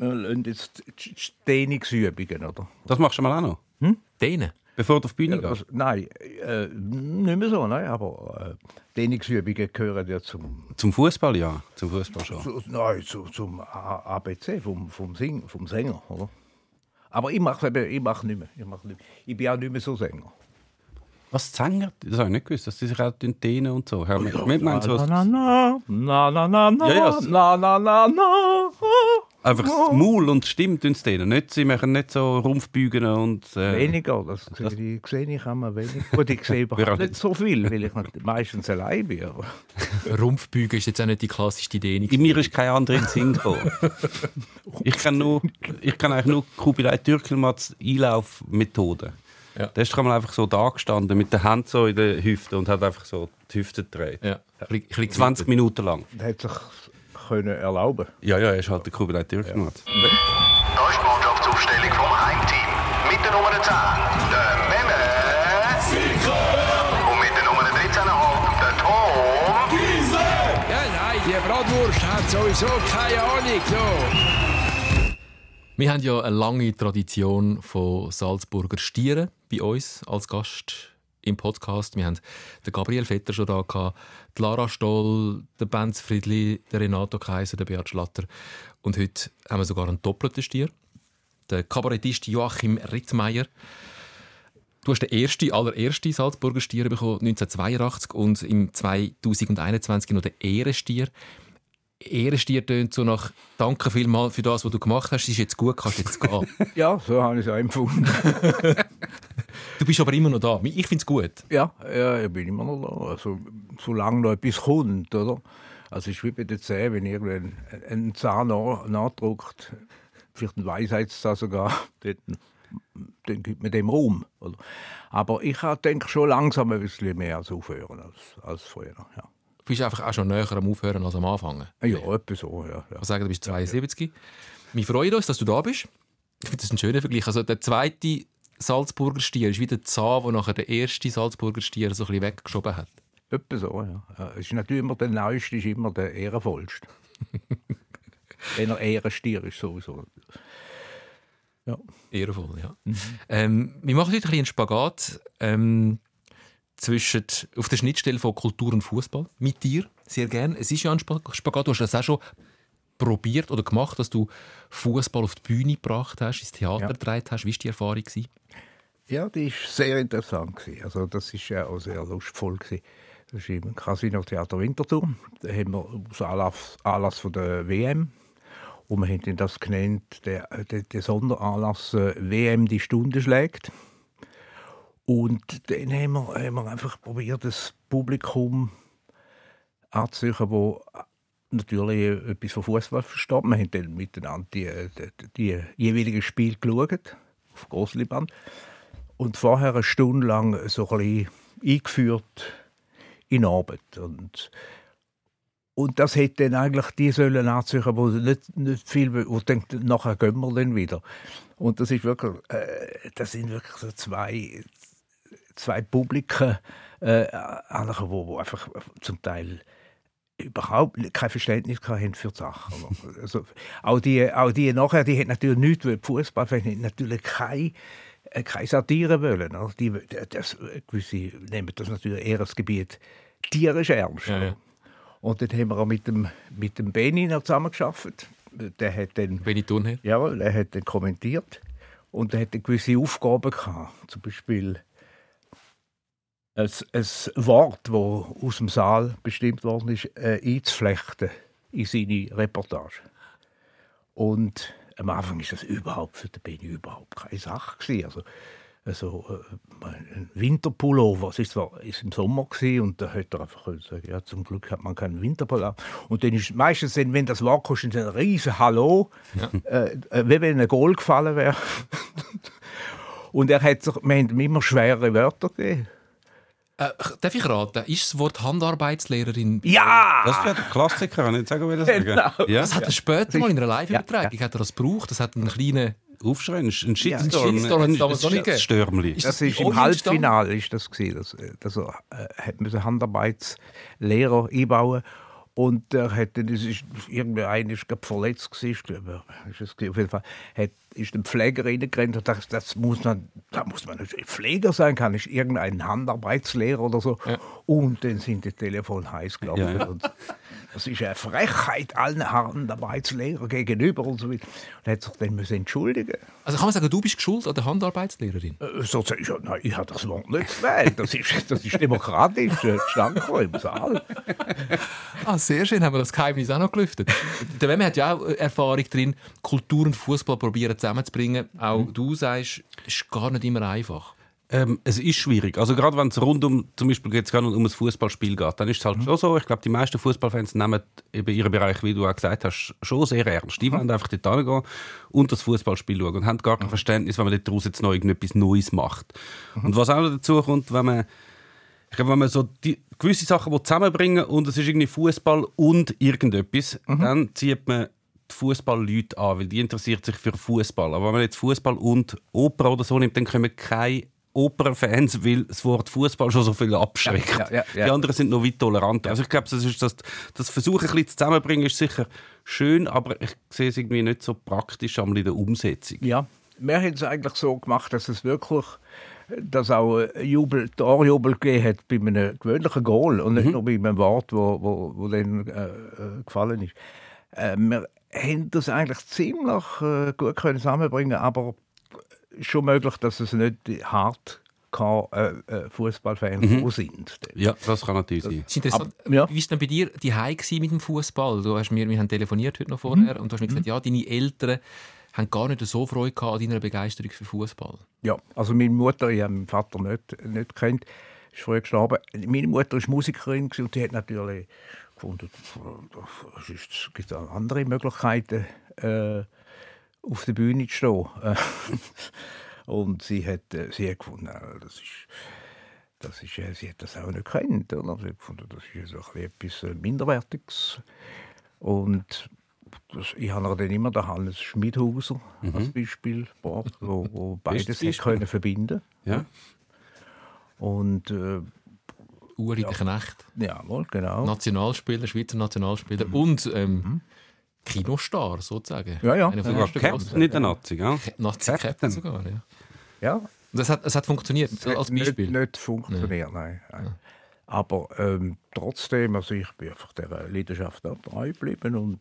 wir lassen jetzt die Dehnungsübungen, oder? Das machst du mal auch noch? Hm? Dehnen? Bevor du auf die Bühne Ja, gehst? also, nein, äh, nicht mehr so, nein, aber äh, Dehnungsübungen gehören ja zum, Zum Fußball ja, zum Fußball schon. zu, nein, zu, zum ABC vom, vom, Sing, vom Sänger, oder? Aber ich mache ich mache nicht mehr. Ich, mache nicht mehr. ich bin auch nicht mehr so Sänger. Was Sänger? Das habe ich nicht gewusst, dass die sich auch dehnen und so. Hör, wir wir meinen so na, na, na, na, na, na, Ja, ja, es- na, na, na, na. Einfach das Maul und die Stimme tun sie. Nicht, sie machen nicht so Rumpfbügen und... Äh, Weniger, das, sehe ich, sehe ich immer weniger. Gut, ich sehe überhaupt nicht. so viel, weil ich nicht- meistens allein bin. Rumpfbügen ist jetzt auch nicht die klassischste Dehnung. In mir ist kein anderer in den Sinn gekommen. ich kann nur, ich kann eigentlich nur Kubilai Türkelmats Einlaufmethode. Ja. Der ist einmal einfach so da gestanden mit der Hand so in der Hüfte und hat einfach so die Hüfte gedreht. Ja. Ein bisschen 20 Minuten lang. er hat sich können erlauben. Ja, ja, er ist halt der Kubilai Türkelmats. Da ist die Mannschaftsaufstellung vom Heimteam. Mit der Nummer 10, der Memme. Und mit der Nummer 13,5, der Tom. Ja, nein, die Bratwurst hat sowieso keine Ahnung. So. Wir haben ja eine lange Tradition von Salzburger Stieren bei uns als Gast im Podcast. Wir haben den Gabriel Vetter schon da gehabt, die Lara Stoll, den Benz Friedli, den Renato Kaiser, den Beat Schlatter. Und heute haben wir sogar einen doppelten Stier. Der Kabarettist Joachim Rittmeier. Du hast den ersten, allerersten Salzburger Stier bekommen, 1982 und im 2021 noch den Ehrenstier. Ehrenstier tönt so nach «Danke vielmals für das, was du gemacht hast. Es ist jetzt gut, kannst jetzt gehen». Ja, so habe ich es auch empfunden. du bist aber immer noch da. Ich finde es gut. ja, ja, ich bin immer noch da. Also, solange noch etwas kommt, oder? Also, es ist wie bei den Zähnen, wenn irgendein ein Zahn nach- nachdruckt, vielleicht ein Weisheitszahn sogar, dann, dann gibt man dem Raum. Oder? Aber ich denke schon langsam ein bisschen mehr als aufhören als, als früher. Ja. Du bist einfach auch schon näher am Aufhören als am Anfangen. Ja, etwa so, ja. ja. Ich sagen, du bist 72. Wir freuen uns, dass du da bist. Ich finde das ein schöner Vergleich. Also der zweite Salzburger Stier ist wie der Zahn, der nachher der erste Salzburger Stier so ein bisschen weggeschoben hat. Etwa so, ja. Es ist natürlich immer der Neueste, ist immer der Ehrenvollste. Wenn er Ehrenstier ist, sowieso. Ja. Ehrenvoll, ja. Ähm, wir machen heute ein bisschen einen Spagat ähm, zwischen, auf der Schnittstelle von Kultur und Fußball mit dir, sehr gerne. Es ist ja ein Spa- Spagat, du hast das auch schon probiert oder gemacht, dass du Fußball auf die Bühne gebracht hast, ins Theater Ja. gedreht hast. Wie war die Erfahrung? Gewesen? Ja, die war sehr interessant. gewesen. Also, das war ja auch sehr lustvoll. gewesen. Das ist im Casino Theater Winterthur. Da haben wir aus Anlass, Anlass von der WM. Und wir haben das genannt, der, der, der Sonderanlass äh, WM die Stunde schlägt. Und dann haben wir, haben wir einfach probiert, das Publikum anzusuchen, das natürlich etwas von Fußball versteht. Wir haben dann miteinander die, die, die jeweiligen Spiele geschaut, auf Grossliband. Und vorher eine Stunde lang so ein bisschen eingeführt in Arbeit. Und, und das hätte dann eigentlich die sollen anziehen, die nicht, nicht viel, wo denkt, nachher gehen wir dann wieder. Und das ist wirklich, äh, das sind wirklich so zwei, zwei Publiken, äh, wo, wo einfach zum Teil überhaupt kein Verständnis haben für die Sache. Also, auch, die, auch die nachher, die haben natürlich nichts, weil haben natürlich keine, äh, keine Satire wollen. oder? Die, das, gewisse nehmen das natürlich eher das Gebiet tierisch ernst. Ja, ja. Und dort haben wir auch mit dem, mit dem Benny noch zusammengearbeitet. Der hat dann, tun her. jawohl, er hat dann kommentiert und er hat dann gewisse Aufgaben gehabt. Zum Beispiel ein, ein Wort, das aus dem Saal bestimmt worden ist, äh, einzuflechten in seine Reportage. Und am Anfang ist das überhaupt für den Benny überhaupt keine Sache gewesen. Also, also äh, ein Winterpullover, es ist zwar ist im Sommer gewesen, und da hätte er einfach können sagen, ja, zum Glück hat man keinen Winterpullover. Und dann ist meistens, wenn das Wort kommt, ist ein riesen Hallo, äh, äh, wie wenn ein Goal gefallen wäre. und er hat sich, wir haben ihm immer schwere Wörter gegeben. Äh, darf ich raten? Ist das Wort Handarbeitslehrerin? Ja! Das wäre der Klassiker, kann ich nicht sagen, wie das sagen. Genau. Ja? Das hat er später mal in einer Live-Übertragung hat er das gebraucht. Das hat einen kleinen Aufschrei, ein ein Shitstorm. Ein Shitstorm hat's damals noch nicht gegeben. Stürmli. Ist Das das ist im Halbfinale ist das gewesen. Das, äh, das äh, hat müssen Handarbeitslehrer einbauen Und hat dann, das ist, irgendeiner ist gerade verletzt gewesen, ich glaube, ist es auf jeden Fall, hat, ist ein Pfleger reingerannt und dachte, das muss man, da muss man nicht Pfleger sein, kann ich irgendein Handarbeitslehrer oder so. Und dann sind die Telefon heiß gelaufen. Ja, ja. Das ist eine Frechheit allen Handarbeitslehrern gegenüber und so weiter. Und hat sich dann müssen entschuldigen. Also kann man sagen, du bist schuld an der Handarbeitslehrerin? Äh, So, ich, nein, ich habe das Wort nicht gewählt. Das ist, das ist demokratisch äh, zustande gekommen im Saal. Ah, sehr schön, haben wir das Geheimnis auch noch gelüftet. Der Wemme hat ja auch äh, Erfahrung drin, Kultur und Fußball probieren zusammenzubringen. Auch du sagst, es ist gar nicht immer einfach. Ähm, es ist schwierig. Also gerade wenn es rund um, zum Beispiel jetzt gerade um ein Fußballspiel geht, dann ist es halt schon so. Ich glaube, die meisten Fußballfans nehmen eben ihren Bereich, wie du auch gesagt hast, schon sehr ernst. Die wollen einfach dort hingehen und das Fußballspiel schauen und haben gar kein Verständnis, wenn man daraus jetzt noch irgendetwas Neues macht. Und was auch noch dazu kommt, wenn man ich glaube, wenn man so die gewisse Sachen zusammenbringen und es ist irgendwie Fußball und irgendetwas, dann zieht man die Fußballleute an, weil die interessiert sich für Fußball. Aber wenn man jetzt Fußball und Oper oder so nimmt, dann kommen keine Opernfans, weil das Wort Fußball schon so viel abschreckt. Ja, ja, ja. Die anderen sind noch weit toleranter. Also ich glaube, das ist das, das Versuchen ein bisschen zusammenzubringen ist sicher schön, aber ich sehe es irgendwie nicht so praktisch in der Umsetzung. Ja, wir haben es eigentlich so gemacht, dass es wirklich dass auch Jubel, Torjubel gegeben hat bei einem gewöhnlichen Goal und nicht nur bei einem Wort, wo, wo, wo dann äh, äh, gefallen ist. Äh, wir haben das eigentlich ziemlich äh, gut können zusammenbringen, aber schon möglich, dass es nicht die Hardcore äh, äh, Fußballfans sind. Ja, das kann natürlich sein. Es ist interessant. Aber, ja. Wie war es denn bei dir die mit dem Fußball? Du hast mir, wir haben telefoniert heute noch vorher und du hast mir gesagt, ja, deine Eltern haben gar nicht so Freude gehabt an deiner Begeisterung für Fußball. Ja, also meine Mutter, ich habe meinen Vater nicht, nicht kennt, ist früh gestorben. Meine Mutter ist Musikerin und die hat natürlich gefunden, es gibt andere Möglichkeiten, äh, auf der Bühne zu stehen. Äh, und sie hat, äh, sie hat gefunden, das ist, das ist, äh, sie hat das auch nicht kennt. Oder? Sie hat gefunden, das ist so ein bisschen etwas Minderwertiges. Und das, ich habe dann immer den Hannes Schmidhauser als Beispiel gebracht, wo, wo beides Beispiel. können verbinden Ja? Und äh, Uri der Knecht, jawohl, genau. Nationalspieler, Schweizer Nationalspieler und ähm, Kinostar sozusagen. Ja, ja. Einer von Sogar Captain in der Nazi, gell? Nazi Captain. Captain sogar, ja. Ja, Und das hat, das hat funktioniert, als Beispiel. Nicht, nicht funktioniert, nein. nein. Aber ähm, trotzdem, also ich bin einfach der Leidenschaft auch treu geblieben und,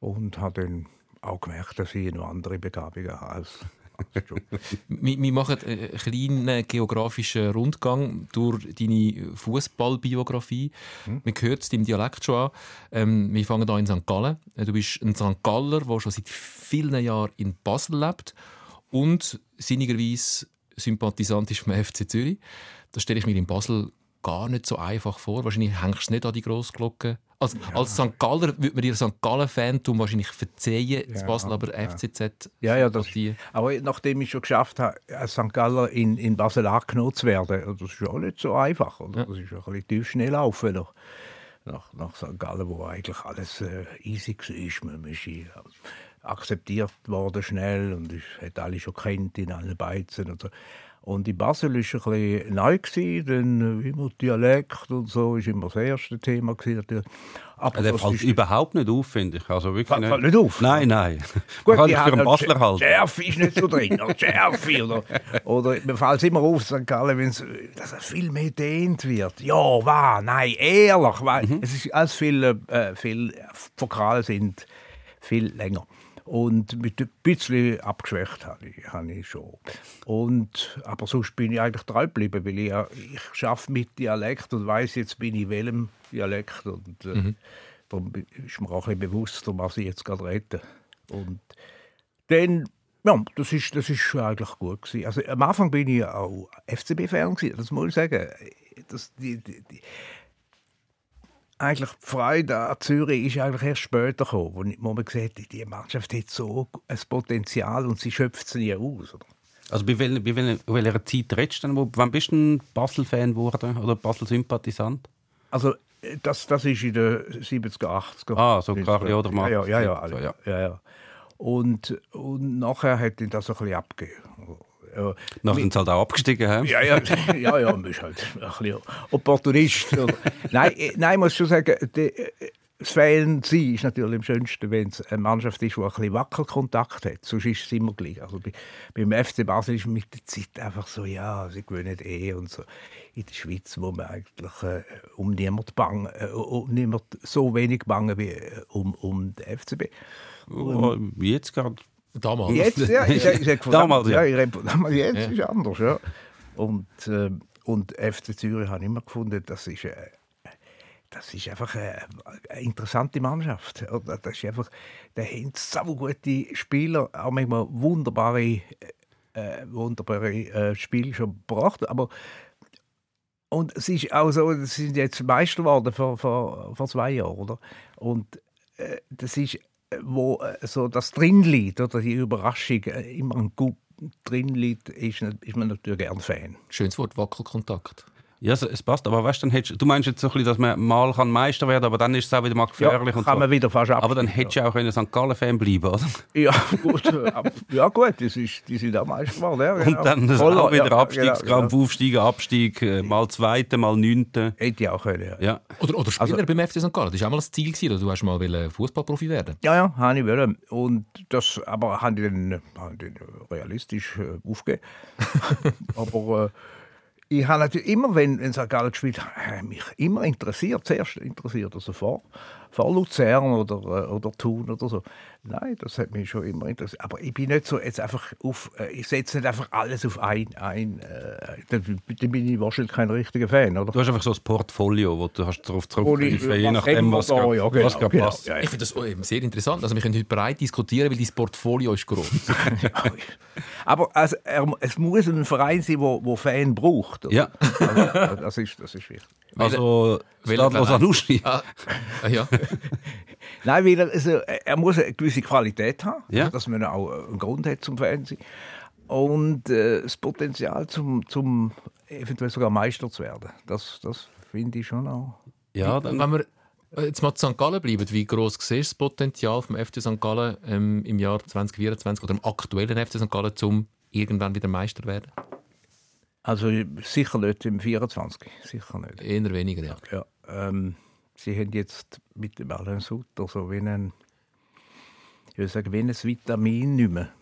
und habe dann auch gemerkt, dass ich noch andere Begabungen habe als. Wir, wir machen einen kleinen geografischen Rundgang durch deine Fußballbiografie. Man hört es deinem Dialekt schon an. Ähm, wir fangen an in St. Gallen. Du bist ein St. Galler, der schon seit vielen Jahren in Basel lebt und sinnigerweise Sympathisant ist vom FC Zürich. Das stelle ich mir in Basel gar nicht so einfach vor. Wahrscheinlich hängst du nicht an die Grossglocke. Als, als St. Galler würde man dir St. Gallen-Fantum wahrscheinlich verzeihen, das Basel aber FCZ. Ja, ja, das, Partie. aber nachdem ich schon geschafft habe, als St. Galler in, in Basel angenommen zu werden, das ist auch nicht so einfach. Oder? Das ist ein bisschen tief schnell laufen nach, nach, nach St. Gallen, wo eigentlich alles äh, easy war. Man ist äh, akzeptiert worden schnell und ich hätte alle schon kennt in allen Beizen und so. Und in Basel war es ein bisschen neu, denn äh, immer Dialekt und so ist immer das erste Thema. Aber Der das fällt ist- überhaupt nicht auf, finde ich. Also wirklich Fällt- fällt nicht auf? Nein, nein. Gut, Man kann für Basler halten. Schärfe ist nicht so drin. Schärfe. Oder, oder mir fällt es immer auf, St. Gallen, dass es viel mehr dehnt wird. Ja, wahr, nein, ehrlich. Weil Mhm. Es ist alles viel, äh, viel Vokale sind viel länger. Und mit ein bisschen abgeschwächt habe ich, habe ich schon. Und, aber sonst bin ich eigentlich treu geblieben, weil ich, ich schaffe mit Dialekt und weiß jetzt bin ich in welchem Dialekt. Und äh, darum bi- ist mir auch ein bisschen bewusst, um was ich jetzt gerade rede. Und dann, ja, das ist, das ist eigentlich gut gewesen. Also am Anfang bin ich auch FCB-Fan das muss ich sagen. Das, die, die, die, eigentlich die Freude an Zürich ist eigentlich erst später gekommen, wo, man gesagt hat, die Mannschaft hat so ein Potenzial und sie schöpft es nie aus. Oder? Also bei, wel, bei wel, welcher Zeit redest du denn? Wo- Wann bist du ein Basel-Fan geworden oder Basel-Sympathisant? Also äh, das, das ist in den 70er, 80er. Ah, so Karli oder ja, Max. ja, ja, ja, ja. ja, ja. Und, und nachher hat ihn das ein bisschen abgegeben. Äh, Nachher sind sie halt auch abgestiegen. hä? ja, ja, ja, ja, man ist halt ein bisschen Opportunist. nein, äh, nein, ich muss schon sagen, die, äh, das Fan sein ist natürlich am schönsten, wenn es eine Mannschaft ist, die ein bisschen Wackelkontakt hat. Sonst ist es immer gleich. Also bei, beim FC Basel ist mit der Zeit einfach so, ja, sie gewinnen eh und so. In der Schweiz, wo man eigentlich äh, um niemand bangen, äh, um niemand so wenig bangen wie um, um den FCB. Oh, Jetzt gerade. Damals. Jetzt, ja, ich, ich, ich, Damals, ja. ja. Damals, jetzt Ja. ist anders, ja. Und, äh, und FC Zürich habe ich immer gefunden, das ist, äh, das ist einfach eine, eine interessante Mannschaft. Oder? Das ist einfach, da haben so gute Spieler, auch manchmal wunderbare, äh, äh, wunderbare äh, Spiele schon gebracht, aber und es ist auch so, sie sind jetzt Meister geworden vor, vor, vor zwei Jahren, oder? Und äh, das ist, wo äh, so das drin liegt, oder die Überraschung äh, immer ein gut drin liegt, ist, ist man natürlich gern Fan. Schönes Wort, Wackelkontakt. Ja, es- passt. Aber weißt, dann hättest, du meinst jetzt so ein bisschen, dass man mal kann Meister werden kann, aber dann ist es auch wieder mal gefährlich. Ja, und kann so. man wieder fast aber dann hättest du auch können St. Gallen-Fan bleiben oder? Ja, gut, ja gut, das ist, die sind auch Meister geworden. Ja, Und genau. dann das Voll, auch wieder ja, Abstiegskampf, genau, Aufsteigen, Abstieg, äh, mal Zweite, mal Neunte. genau. Hätte ich auch können, ja. Ja. Oder, oder Spieler Also- beim FC St. Gallen. Das war auch mal das Ziel, gewesen, oder du hast mal Fußballprofi werden. Ja, ja, habe ich wollen. Und das, aber habe ich dann, ich dann realistisch äh, aufgegeben. aber äh, ich habe natürlich immer, wenn, wenn St. Gallen gespielt hat, mich immer interessiert, zuerst interessiert, also vor, vor Luzern oder, äh, oder Thun oder so. Nein, das hat mich schon immer interessiert. Aber ich bin nicht so jetzt einfach auf, äh, ich setze nicht einfach alles auf ein, ein äh, dann, dann bin ich wahrscheinlich kein richtiger Fan, oder? Du hast einfach so ein Portfolio, wo du hast darauf zurückgreifen je nachdem, was da? Ja, genau, was gerade genau. passt. Ja, Ich finde das oh, eben sehr interessant. Also wir können heute breit diskutieren, weil dein Portfolio ist groß. Aber also, er, es muss ein Verein sein, wo, wo Fan braucht. oder? Ja, Also, das, ist, das ist wichtig. also Stadler? Sanusi. ah, ah, ja. Nein, weil er, also, er muss eine gewisse Qualität haben, Ja. dass man auch einen Grund hat zum Fernsehen. Und äh, das Potenzial, zum, zum eventuell sogar Meister zu werden. Das, das finde ich schon auch. Ja, dann, Wenn wir äh, jetzt mal zu St. Gallen bleiben, wie groß siehst du das Potenzial vom FC St. Gallen ähm, im Jahr 2024 oder im aktuellen FC St. Gallen, um irgendwann wieder Meister zu werden? Also sicher nicht im 24. Sicher nicht. Eher weniger, ja. Ja, ähm, sie haben jetzt mit dem Alain Sutter so wie ein, ich würde sagen, wie ein Vitamin nicht mehr.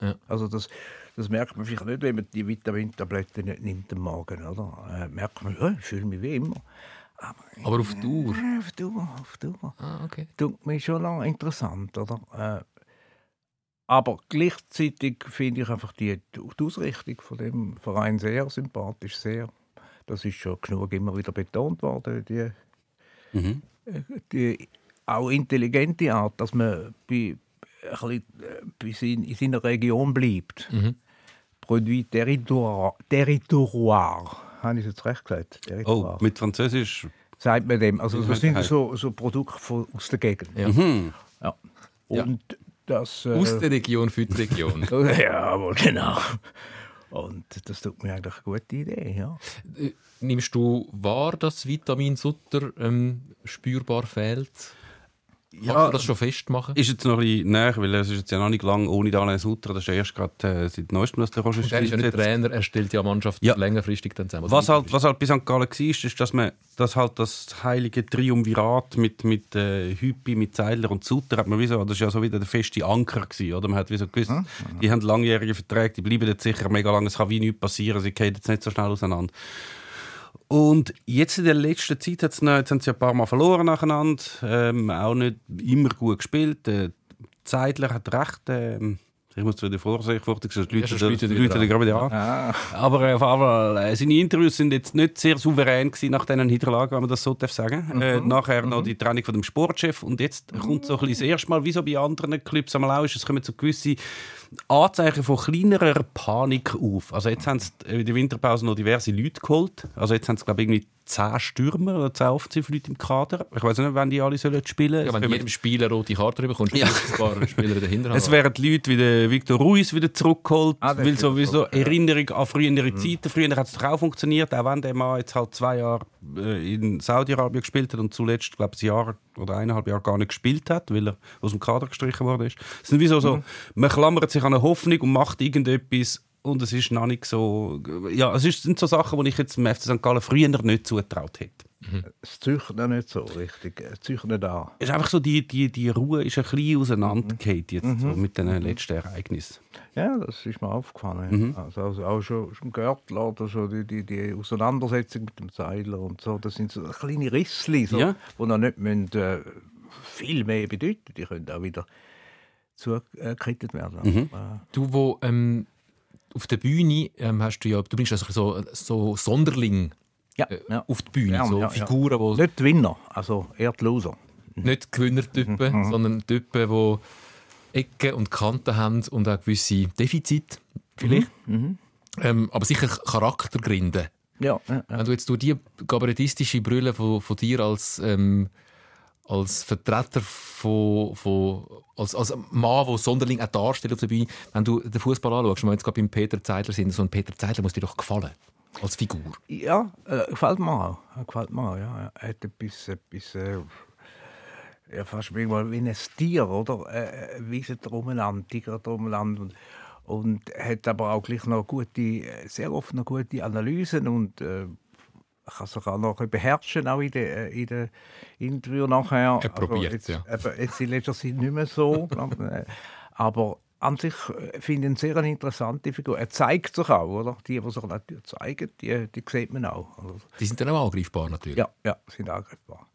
Ja. Also das, das merkt man vielleicht nicht, wenn man die Vitamintabletten nicht nimmt am Morgen, oder? Äh, merkt man, ja, ich fühle mich wie immer. Aber, Aber auf Dauer? Ja, auf Dauer, auf Dauer. Ah, okay. Tut mir schon noch interessant, oder? Äh, aber gleichzeitig finde ich einfach die, die Ausrichtung von dem Verein sehr sympathisch, sehr. Das ist schon genug immer wieder betont worden, die, Mhm. die auch intelligente Art, dass man bei, ein bisschen, äh, bei sein, in seiner Region bleibt. Mhm. Produit territoire, territoire. Habe ich es jetzt recht gesagt? oh, Territoire. mit Französisch. Sagt man dem. Also, das sind so, so Produkte von, aus der Gegend. Ja. Mhm. Ja. Und das. Äh, Aus der Region für die Region. ja, aber genau. Und das tut mir eigentlich eine gute Idee, ja. Äh, Nimmst du wahr, dass Vitamin Sutter ähm, spürbar fehlt? Kannst Ja, du das schon festmachen? ist jetzt noch ein bisschen näher, weil es ist jetzt ja noch nicht lange ohne Alain Sutter. Das ist ja erst gerade äh, seit neuestem, dass der Roger Und er ist ja nicht Trainer, er stellt ja Mannschaft Ja. längerfristig dann zusammen. Was halt, was halt bei St. Gallen war, ist, dass man dass halt das heilige Triumvirat mit, mit äh, Hüppi, mit Zeidler und Sutter, hat man wie so, das ist ja so wieder der feste Anker gewesen, oder? Man hat wie so gewusst, die haben langjährige Verträge, die bleiben jetzt sicher mega lange, es kann wie nichts passieren, sie gehen jetzt nicht so schnell auseinander. Und jetzt in der letzten Zeit hat's noch, jetzt haben sie ein paar Mal verloren nacheinander, ähm, auch nicht immer gut gespielt. Äh, Zeidler hat recht, ähm, ich muss die Ja, Leute, sonst die Leute wieder gerade wieder an. Ah, Aber äh, auf Fall, äh, seine Interviews sind jetzt nicht sehr souverän gewesen nach diesen Niederlagen, wenn man das so darf sagen. Äh, nachher noch die Trennung von dem Sportchef und jetzt kommt so ein bisschen das erste Mal, wie so bei anderen Clubs einmal auch ist, es kommen so gewisse Anzeichen von kleinerer Panik auf. Also jetzt haben sie in der Winterpause noch diverse Leute geholt. Also jetzt haben sie glaube ich irgendwie zehn Stürmer oder zehn Offensivleute im Kader. Ich weiß nicht, wann die alle sollen spielen. ja, Es wenn du jedem Spieler eine rote Karte bekommst, Ja. ja. ein paar Spieler dahinter es werden Leute wie der Victor Ruiz wieder zurückgeholt, Ah, weil ist sowieso zurück, ja. Erinnerung an frühere Zeiten. Früher hat es doch auch funktioniert, auch wenn der Mann jetzt halt zwei Jahre äh, in Saudi-Arabien gespielt hat und zuletzt, glaube ich, ein Jahr oder eineinhalb Jahre gar nicht gespielt hat, weil er aus dem Kader gestrichen worden ist. Es sind wie so, so man klammert sich an eine Hoffnung und macht irgendetwas und es ist noch nicht so. Ja, es sind so Sachen, die ich jetzt dem FC St. Gallen früher nicht zugetraut hätte. Es züchtet noch nicht so richtig. Es züchtet nicht an. Es ist einfach so, die, die, die Ruhe ist ein bisschen auseinandergefallen jetzt so mit den letzten Ereignissen. Ja, das ist mir aufgefallen. ja. Also, also auch schon, schon Görtler oder so die, die, die Auseinandersetzung mit dem Seiler und so, das sind so kleine Rissli, so, Ja. die noch nicht müssen, äh, viel mehr bedeuten. Die können auch wieder zugekrittet werden. Äh, Du, wo ähm, auf der Bühne ähm, hast du ja, du bringst also so, so Sonderling ja, äh, ja. auf die Bühne, Ja, so. Figuren, die Nicht die Winner, also eher die Loser. nicht Gewinnertypen, sondern Typen, die Ecken und Kanten haben und auch gewisse Defizite vielleicht. Ähm, aber sicher Charaktergründe. Ja. Wenn du jetzt durch die kabarettistische Brille von, von dir als, ähm, als Vertreter von, von als, als Mann, der Sonderling auch darstellt auf der Bühne, wenn du den Fußball anschaust, wenn wir jetzt gerade beim Peter Zeidler sind, so ein Peter Zeidler muss dir doch gefallen als Figur. Ja, äh, gefällt mir auch. Äh, Gefällt mir auch, ja. Er hat etwas, etwas äh, ja, fast wie ein Tier, oder? Äh, äh, er umeinander, tigert er umeinander. Und, und hat aber auch gleich noch gute, äh, sehr oft noch gute Analysen und äh, kann sich auch noch ein bisschen beherrschen, auch in den, äh, in den Interviews nachher. Er probiert's, jetzt, ja. Jetzt in letzter Zeit nicht mehr so. Äh, aber an sich äh, finde ich eine sehr interessante Figur. Er zeigt sich auch, oder? Die, die sich natürlich zeigen, die, die sieht man auch. Also, Die sind dann auch angreifbar natürlich. ja, ja, sind angreifbar.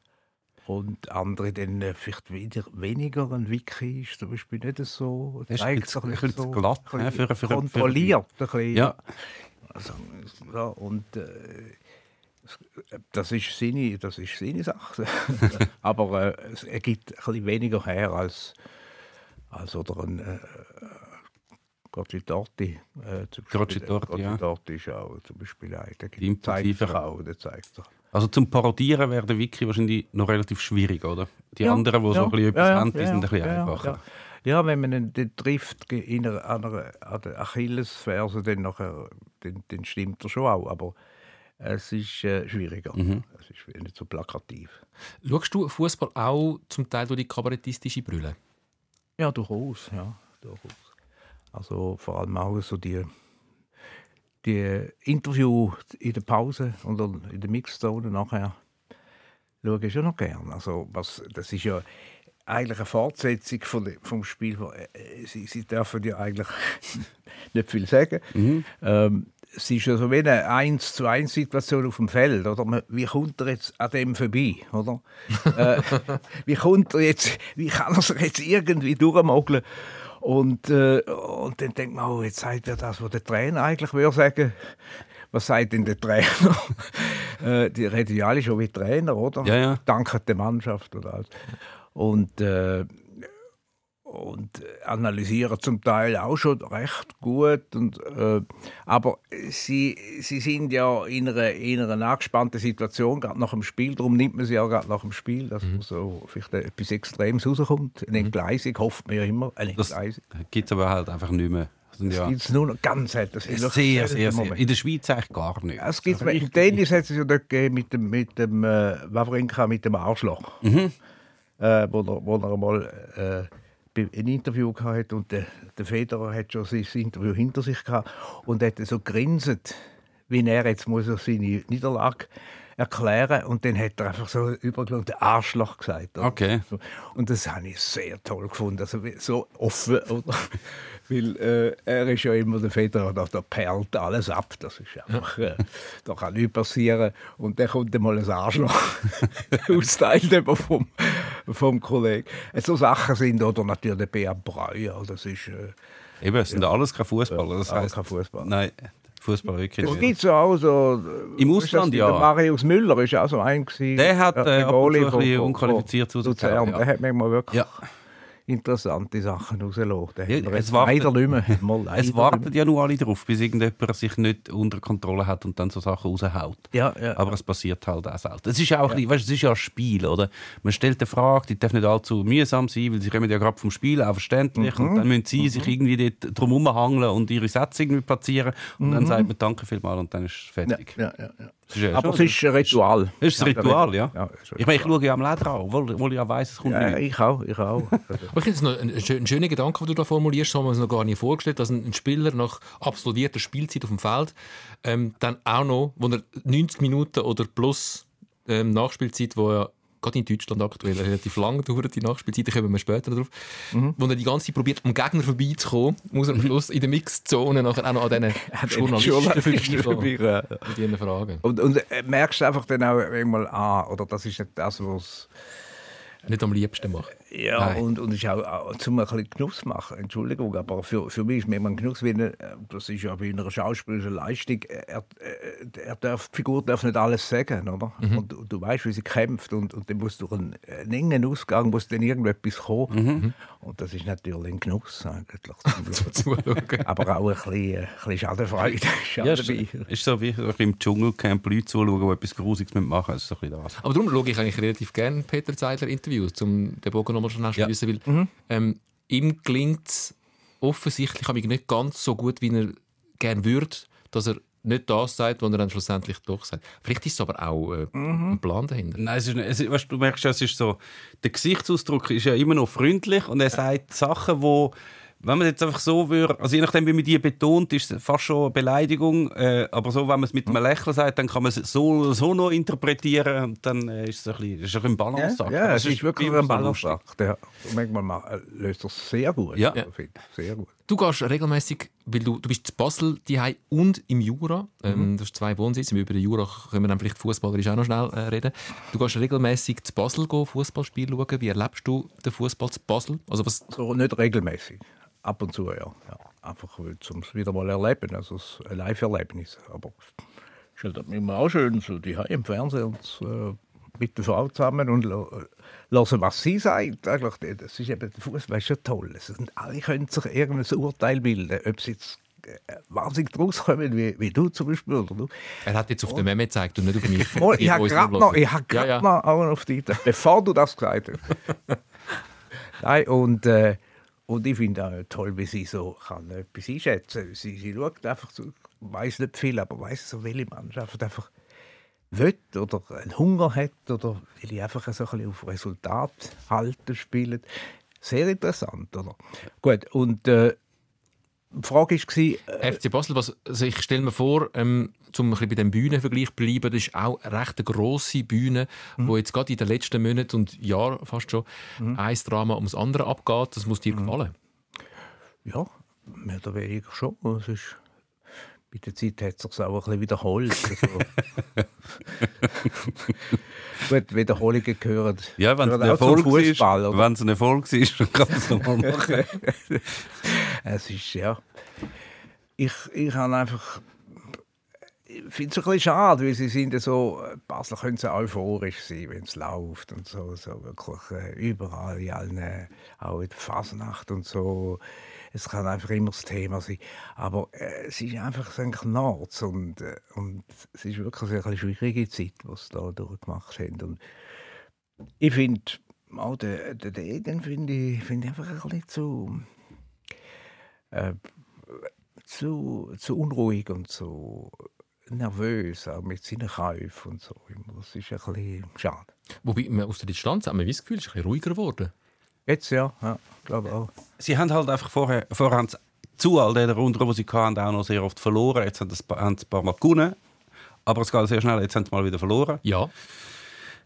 Und andere dann vielleicht weniger, weniger ein Wiki ist zum Beispiel nicht so, Das ist zeigt sich ein nicht bisschen so glatt, ein ne, bisschen für- für- kontrolliert. ein bisschen, Ja. Also, ja, und äh, das ist seine, das ist seine Sache. Aber äh, es er gibt ein bisschen weniger her als, als oder ein äh, Gottlieb Dorti. Äh, zum Beispiel. Ja. Dorti ist auch zum Beispiel ein. Der zeigt sich auch. Der zeigt sich. Also zum Parodieren wäre der Wiki wahrscheinlich noch relativ schwierig, oder? Die Ja, anderen, die so ja, ein bisschen etwas ja, ja, haben, die ja, sind ein bisschen ja, einfacher. Ja, ja, wenn man ihn dann trifft in einer, an, einer, an der Achillesferse, dann, nachher, dann, dann stimmt er schon auch. Aber es ist äh, schwieriger. Mhm. Es ist nicht so plakativ. Schaust du Fußball auch zum Teil durch die kabarettistische Brille? Ja, durchaus. Ja, durchaus. Also vor allem auch so die, die Interview in der Pause oder in der Mixzone nachher schaue ich schon noch gern. Also was, das ist ja eigentlich eine Fortsetzung von de, vom Spiel. Von, äh, sie, sie dürfen ja eigentlich nicht viel sagen. Ähm, es ist ja so wie eine 1 zu 1 Situation auf dem Feld. Oder? Wie kommt er jetzt an dem vorbei? Oder? äh, wie kommt er jetzt, wie kann er sich jetzt irgendwie durchmogeln? Und, äh, und dann denkt man, oh, jetzt sagt er das, was der Trainer eigentlich würde sagen. Was sagt denn der Trainer? äh, die reden ja alle schon wie Trainer, oder? Ja, ja. Danke der Mannschaft oder alles. Und, äh, und analysieren zum Teil auch schon recht gut. Und, äh, aber sie, sie sind ja in einer, in einer angespannten Situation, gerade nach dem Spiel. Darum nimmt man sie ja gerade nach dem Spiel, dass so vielleicht etwas Extremes rauskommt. Eine Entgleisung hofft man ja immer. Eine Das gibt es aber halt einfach nicht mehr. Das ja gibt es nur noch ganz selten. Sehr, sehr, sehr, Moment. In der Schweiz eigentlich gar nicht. Es gibt im Tennis hat es ja dort gegeben mit dem, mit dem äh, Wawrinka mit dem Arschloch. Äh, wo, er, wo er einmal äh, ein Interview hatte und der, der Federer hat schon sein Interview hinter sich gehabt und hat so grinset, wie er jetzt muss er seine Niederlage erklären und dann hat er einfach so übergelogen, der Arschloch gesagt. oder? Okay. Und das habe ich sehr toll gefunden, also so offen, oder? Weil äh, er ist ja immer der Federer, da, da perlt alles ab, das ist einfach, äh, da kann nichts passieren. Und dann kommt einmal ein Arschloch austeilt vom, vom Kollegen. Äh, So Sachen sind, oder natürlich der Beat Breuer, das ist äh, Eben, es sind alles keine Fußballer. Das auch heißt, kein Fußball. Nein, Fußball wirklich Es gibt so auch so. äh, Im das, Ausland, der ja. Marius Müller ist auch so ein. gewesen. Der hat, Ja, äh, der ab und zu ein bisschen unqualifiziert rausgehauen, Luzern. ja. Der hat manchmal wirklich Ja. Interessante Sachen rausgelassen. Der Ja, es wartet- leider nicht mehr. Es warten ja nur alle darauf, bis irgendjemand sich nicht unter Kontrolle hat und dann so Sachen raushaut. Ja, ja. Aber es passiert halt auch selten. Es ist ja auch, ein weißt, es ist ja ein Spiel, oder? Man stellt eine Frage, die darf nicht allzu mühsam sein, weil sie kommen ja gerade vom Spiel, auch verständlich. Mhm. Und dann müssen sie sich irgendwie dort drum herumhangeln und ihre Sätze irgendwie platzieren. Und dann sagt man Danke vielmals und dann ist es fertig. ja, ja, ja. Ist ja Aber schon- es ist ein Ritual. Das ist ein Ritual, ja. Ja, es Ich meine, ich schaue ja am Leder an, obwohl, obwohl ich ja weiss, es kommt Ja, nicht. ich auch, ich auch. Aber ich finde es noch ein, schö- ein schöner Gedanke, den du da formulierst, so haben wir uns noch gar nicht vorgestellt, dass ein, Spieler nach absolvierter Spielzeit auf dem Feld ähm, dann auch noch, wo er 90 Minuten oder plus ähm, Nachspielzeit, wo ja gerade in Deutschland aktuell relativ lang dauert, die Nachspielzeit, da kommen wir später drauf, wo er die ganze Zeit probiert, am Gegner vorbeizukommen, muss er am Schluss in der Mixzone nachher auch noch an diesen Journalisten vorbeikommen mit ihren Fragen. Und, und äh, merkst einfach dann auch irgendwann an, oder das ist nicht das, was Nicht am liebsten machen. Ja, Nein. und, und ist auch, auch zum ein bisschen Genuss machen. Entschuldigung, aber für, für mich ist mir immer ein Genuss, wenn er, äh, das ist ja bei einer schauspielerischen Leistung, er, er, er darf, die Figur darf nicht alles sagen, oder? Mhm. Und, du- du weißt, wie sie kämpft und, und dann muss durch einen, einen engen Ausgang muss dann irgendetwas kommen. Mhm. Und das ist natürlich ein Genuss eigentlich. zum aber auch ein bisschen, äh, ein bisschen Schadenfreude. ist auch Ja, ist, so wie so im Dschungelcamp Leute zuschauen, die etwas Grusiges machen. Das ist so ein bisschen das. Aber darum schaue ich eigentlich relativ gerne Peter Zeidler Interviews, um den Bogen nochmal schnell Ja. schliessen, weil ähm, ihm gelingt es offensichtlich aber nicht ganz so gut, wie er gerne würde, dass er nicht das sagt, was er dann schlussendlich doch sagt. Vielleicht ist es aber auch äh, ein Plan dahinter. Nein, es ist nicht, es, weißt, du merkst, ja, es ist so, der Gesichtsausdruck ist ja immer noch freundlich und er sagt Sachen, wo wenn man jetzt einfach so würde, also je nachdem, wie man die betont, ist es fast schon eine Beleidigung, äh, aber so, wenn man es mit einem Lächeln sagt, dann kann man es so, so noch interpretieren und dann äh, ist es ein bisschen, das ist ein bisschen ein Balanceakt. Ja, Aber es ist wirklich immer ein so Balancakt. Ja. Manchmal ma- äh, löst er es sehr gut. Ja. Sehr gut. Du gehst regelmäßig, weil du, du bist in Basel die und im Jura. Ähm, Du hast zwei Wohnsitze. Über den Jura können wir dann vielleicht fußballerisch auch noch schnell äh, reden. Du gehst regelmäßig zu Basel Fußballspiel schauen. Wie erlebst du den Fußball zu Basel? Also was, So nicht regelmäßig. Ab und zu, ja. ja. Einfach zum es wieder mal erleben. Also ein Live-Erlebnis. Aber es ist halt immer auch schön, so die im Fernsehen und äh, mit der Frau zusammen und hören, was sie sagt. Eigentlich, das ist eben, der Fußball ist ja toll. Sind, alle können sich irgendein Urteil bilden, ob sie jetzt äh, wahnsinnig draus kommen, wie, wie du zum Beispiel. Oder du. er hat jetzt auf den Meme gezeigt und nicht auf mich. Oh, ich habe gerade noch noch, ich hab ja, grad ja. noch Augen auf dich, bevor du das gesagt hast. Nein, und, äh, und ich finde auch toll, wie sie so kann etwas einschätzen Sie, sie schaut einfach weiß nicht viel, aber weiß so, welche Mannschaft einfach will oder einen Hunger hat oder will ich einfach so ein bisschen auf Resultat halten spielen. Sehr interessant, oder? Gut, und äh, die Frage war, äh, FC Basel, was, also ich stelle mir vor, ähm, zum ein bisschen bei dem Bühnenvergleich zu bleiben, das ist auch eine recht grosse Bühne, Mhm. wo jetzt gerade in den letzten Monaten und Jahren fast schon Mhm. ein Drama ums andere abgeht. Das muss dir gefallen. Ja, mehr oder weniger schon. Es ist, mit der Zeit hat es sich auch ein bisschen wiederholt. Also, gut, Wiederholungen gehören, Ja, wenn es ein Erfolg ist, wenn es ein Erfolg ist, dann kann man es nochmal machen. Es ist, ja... Ich, ich habe einfach... Finde es ein bisschen schade, weil sie sind ja so... Basel können so euphorisch sein, wenn es läuft und so. so wirklich äh, überall, in allen, äh, auch in der Fasnacht und so. Es kann einfach immer das Thema sein. Aber äh, es ist einfach St. Nords und, äh, und es ist wirklich eine schwierige Zeit, die sie da durchgemacht haben. Und ich finde, auch den, den Degen finde ich, find ich einfach ein bisschen zu, äh, zu, zu unruhig und zu nervös, auch mit seinen Käufen und so. Das ist ein bisschen schade. Wobei, man aus der Distanz hat man das Gefühl, es ist ein bisschen ruhiger geworden. Jetzt ja, ja glaube auch. Sie haben halt einfach vorher, vorher zu all den Runden, die sie hatten, auch noch sehr oft verloren. Jetzt haben sie ein paar, haben sie ein paar Mal gewonnen. Aber es geht sehr schnell, jetzt haben sie mal wieder verloren. Ja,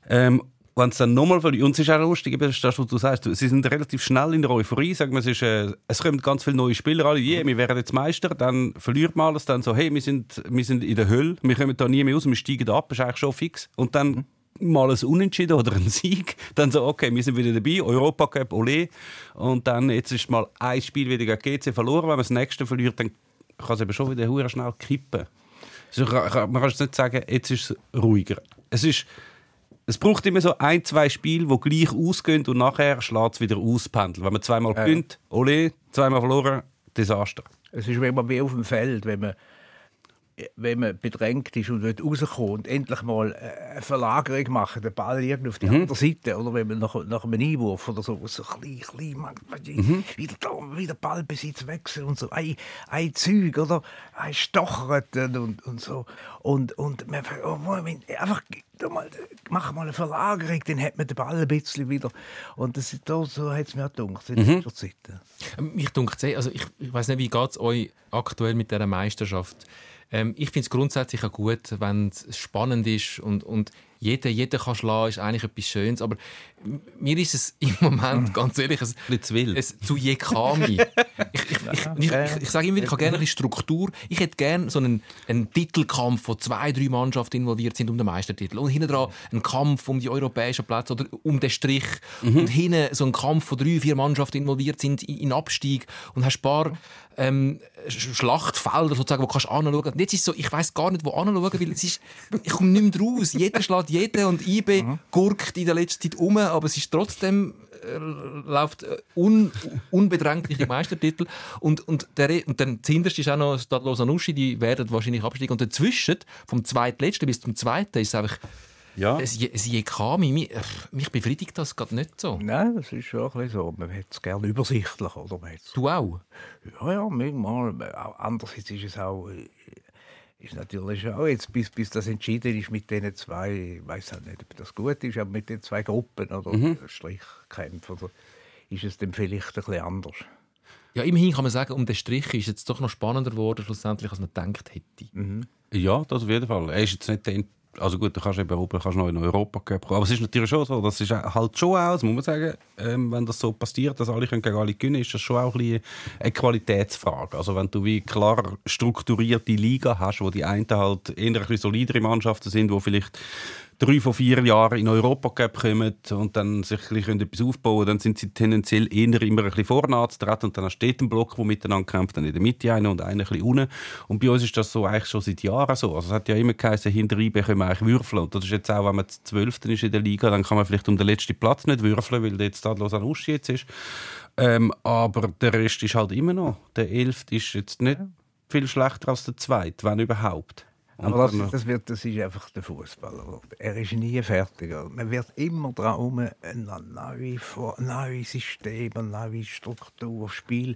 Ähm, wenn es dann nochmal verlieren, und es ist auch lustig, das ist das, was du sagst, sie sind relativ schnell in der Euphorie, sagen wir, es, ist, äh, es kommen ganz viele neue Spieler, alle, yeah, wir werden jetzt Meister, dann verliert man alles, dann so, hey, wir sind, wir sind in der Hölle, wir kommen da nie mehr raus, wir steigen ab, ist eigentlich schon fix. Und dann mal ein Unentschieden oder ein Sieg, dann so, okay, wir sind wieder dabei, Europacup, ole, und dann, jetzt ist mal ein Spiel wieder gegen GC verloren, wenn man das nächste verliert, dann kann es eben schon wieder schnell kippen. Also, man kann jetzt nicht sagen, jetzt ist es ruhiger. Es ist es braucht immer so ein, zwei Spiele, die gleich ausgehen und nachher schlägt es wieder aus, Pendel. Wenn man zweimal Ja. gewinnt, ole, zweimal verloren, Desaster. Es ist immer wie auf dem Feld, wenn man wenn man bedrängt ist und rauskommt und endlich mal äh, eine Verlagerung machen, den Ball irgendwie auf die andere Seite, oder wenn man nach, nach einem Einwurf oder so, so klein, klein macht, du, wieder, da, wieder Ballbesitz wechseln und so, ein, ein Zeug, oder? Ein Stochert und, und so. Und, und man, oh, wenn, einfach, mal, mach mal eine Verlagerung, dann hat man den Ball ein bisschen wieder. Und das ist da, so hat es mir gedacht, in letzter Zeit. Mich dunkt also ich, ich weiß nicht, wie geht es euch aktuell mit dieser Meisterschaft? Ähm, ich finde es grundsätzlich auch gut, wenn es spannend ist und, und jeder, jeder kann schlagen, ist eigentlich etwas Schönes. Aber mir ist es im Moment, ganz ehrlich, es, bisschen zu wild. es zu Jekami. ich, ich, ich, ich, ich, sage immer ich habe gerne ein bisschen Struktur. Ich hätte gerne so einen, einen Titelkampf, wo zwei, drei Mannschaften involviert sind um den Meistertitel. Und hinten dran einen Kampf um die europäischen Plätze oder um den Strich. Und hinten so ein Kampf, wo drei, vier Mannschaften involviert sind in, Abstieg. Und hast ein paar ähm, Sch- Schlachtfelder, sozusagen, wo kannst du anschauen. Und jetzt ist es so, ich weiß gar nicht, wo anschauen, weil es ist, ich komme nicht mehr raus. Jeder schlägt jeden und IB gurkt in der letzten Zeit um, aber es ist trotzdem äh, läuft äh, un, unbedrängliche Meistertitel und, und, der, und dann zuhinterst ist auch noch Stade Lausanne-Uschi, die werden wahrscheinlich absteigen und dazwischen, vom zweitletzten bis zum zweiten, ist es einfach ja. Je- ein Jekami. Mich, mich befriedigt das gerade nicht so. Nein, das ist schon ein bisschen so. Man hätte es gerne übersichtlich, oder? Es Du auch? Ja, ja, manchmal. Auch Andererseits ist es auch, äh, ist natürlich auch jetzt, bis, bis das entschieden ist mit diesen zwei, ich weiß auch nicht, ob das gut ist, aber mit den zwei Gruppen oder Strichkämpfen, oder, ist es dann vielleicht ein bisschen anders. Ja, immerhin kann man sagen, um den Strich ist es jetzt doch noch spannender geworden, schlussendlich, als man gedacht hätte. Ja, das auf jeden Fall. Er ist jetzt nicht der, also gut, du kannst eben oben kannst noch in Europa Cup kommen. Aber es ist natürlich schon so, das ist halt schon auch, das muss man sagen, ähm, wenn das so passiert, dass alle können gegen alle gewinnen, ist das schon auch ein eine Qualitätsfrage. Also wenn du wie klar strukturierte Liga hast, wo die einen halt eher ein solidere Mannschaften sind, wo vielleicht drei von vier Jahren in Europa Cup kommen und dann sich ein bisschen etwas aufbauen dann sind sie tendenziell eher immer ein bisschen vorne anzutreten und dann dort einen Block, der miteinander kämpft, dann in der Mitte einer und einer ein bisschen unten. Und bei uns ist das so eigentlich schon seit Jahren so. Also es hat ja immer geheißen, hinter IB können wir eigentlich würfeln. Und das ist jetzt auch, wenn man Zwölfte ist in der Liga, dann kann man vielleicht um den letzten Platz nicht würfeln, weil jetzt Stadlos an Uschi jetzt ist. Ähm, aber der Rest ist halt immer noch. Der Elfte ist jetzt nicht viel schlechter als der Zweite, wenn überhaupt. Aber das, das, wird, das ist einfach der Fußballer. Er ist nie fertig. Man wird immer daran um ein neues neue System, eine neue Struktur, Spiel,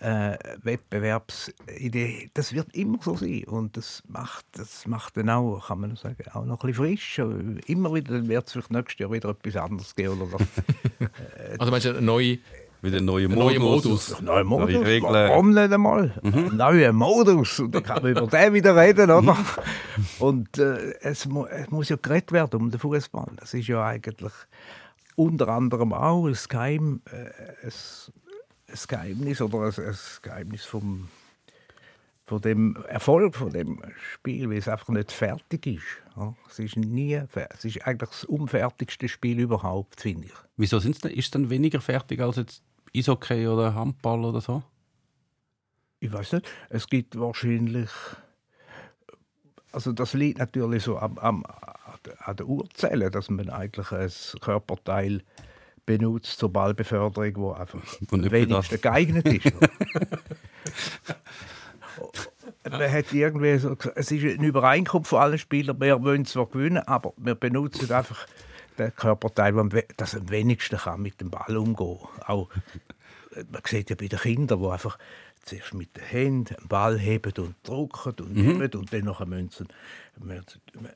äh, Wettbewerbsidee. Das wird immer so sein. Und das macht, das macht dann auch, kann man sagen, auch noch ein bisschen frisch. Immer wieder wird es vielleicht nächstes Jahr wieder etwas anderes geben. Oder das, Also meinst du, eine neue, wieder ein neuer ein Modus. neuer Modus? Neue Modus. Neue Regeln. Warum nicht einmal? Ein neuer Modus. Und dann kann man über den wieder reden, oder? Und äh, es, mu es muss ja geredet werden um den Fußball. Das ist ja eigentlich unter anderem auch ein, Geheim, äh, ein, ein Geheimnis oder ein, ein Geheimnis vom, von dem Erfolg von dem Spiel, weil es einfach nicht fertig ist. Ja? Es ist nie Es ist eigentlich das unfertigste Spiel überhaupt, finde ich. Wieso sind's denn, ist es dann weniger fertig als jetzt Eishockey oder Handball oder so? Ich weiß nicht. Es gibt wahrscheinlich. Also das liegt natürlich so am, am, an der Urzelle, dass man eigentlich ein Körperteil benutzt zur Ballbeförderung, wo einfach am wenigsten geeignet ist. man hat irgendwie so es ist eine Übereinkunft von allen Spielern, wir wollen zwar gewinnen, aber wir benutzen einfach den Körperteil, der das am wenigsten kann mit dem Ball umgehen. Auch, äh, man sieht ja bei den Kindern, die einfach zuerst mit den Händen den Ball heben und drücken und Mhm. nehmen und dann nachher müssen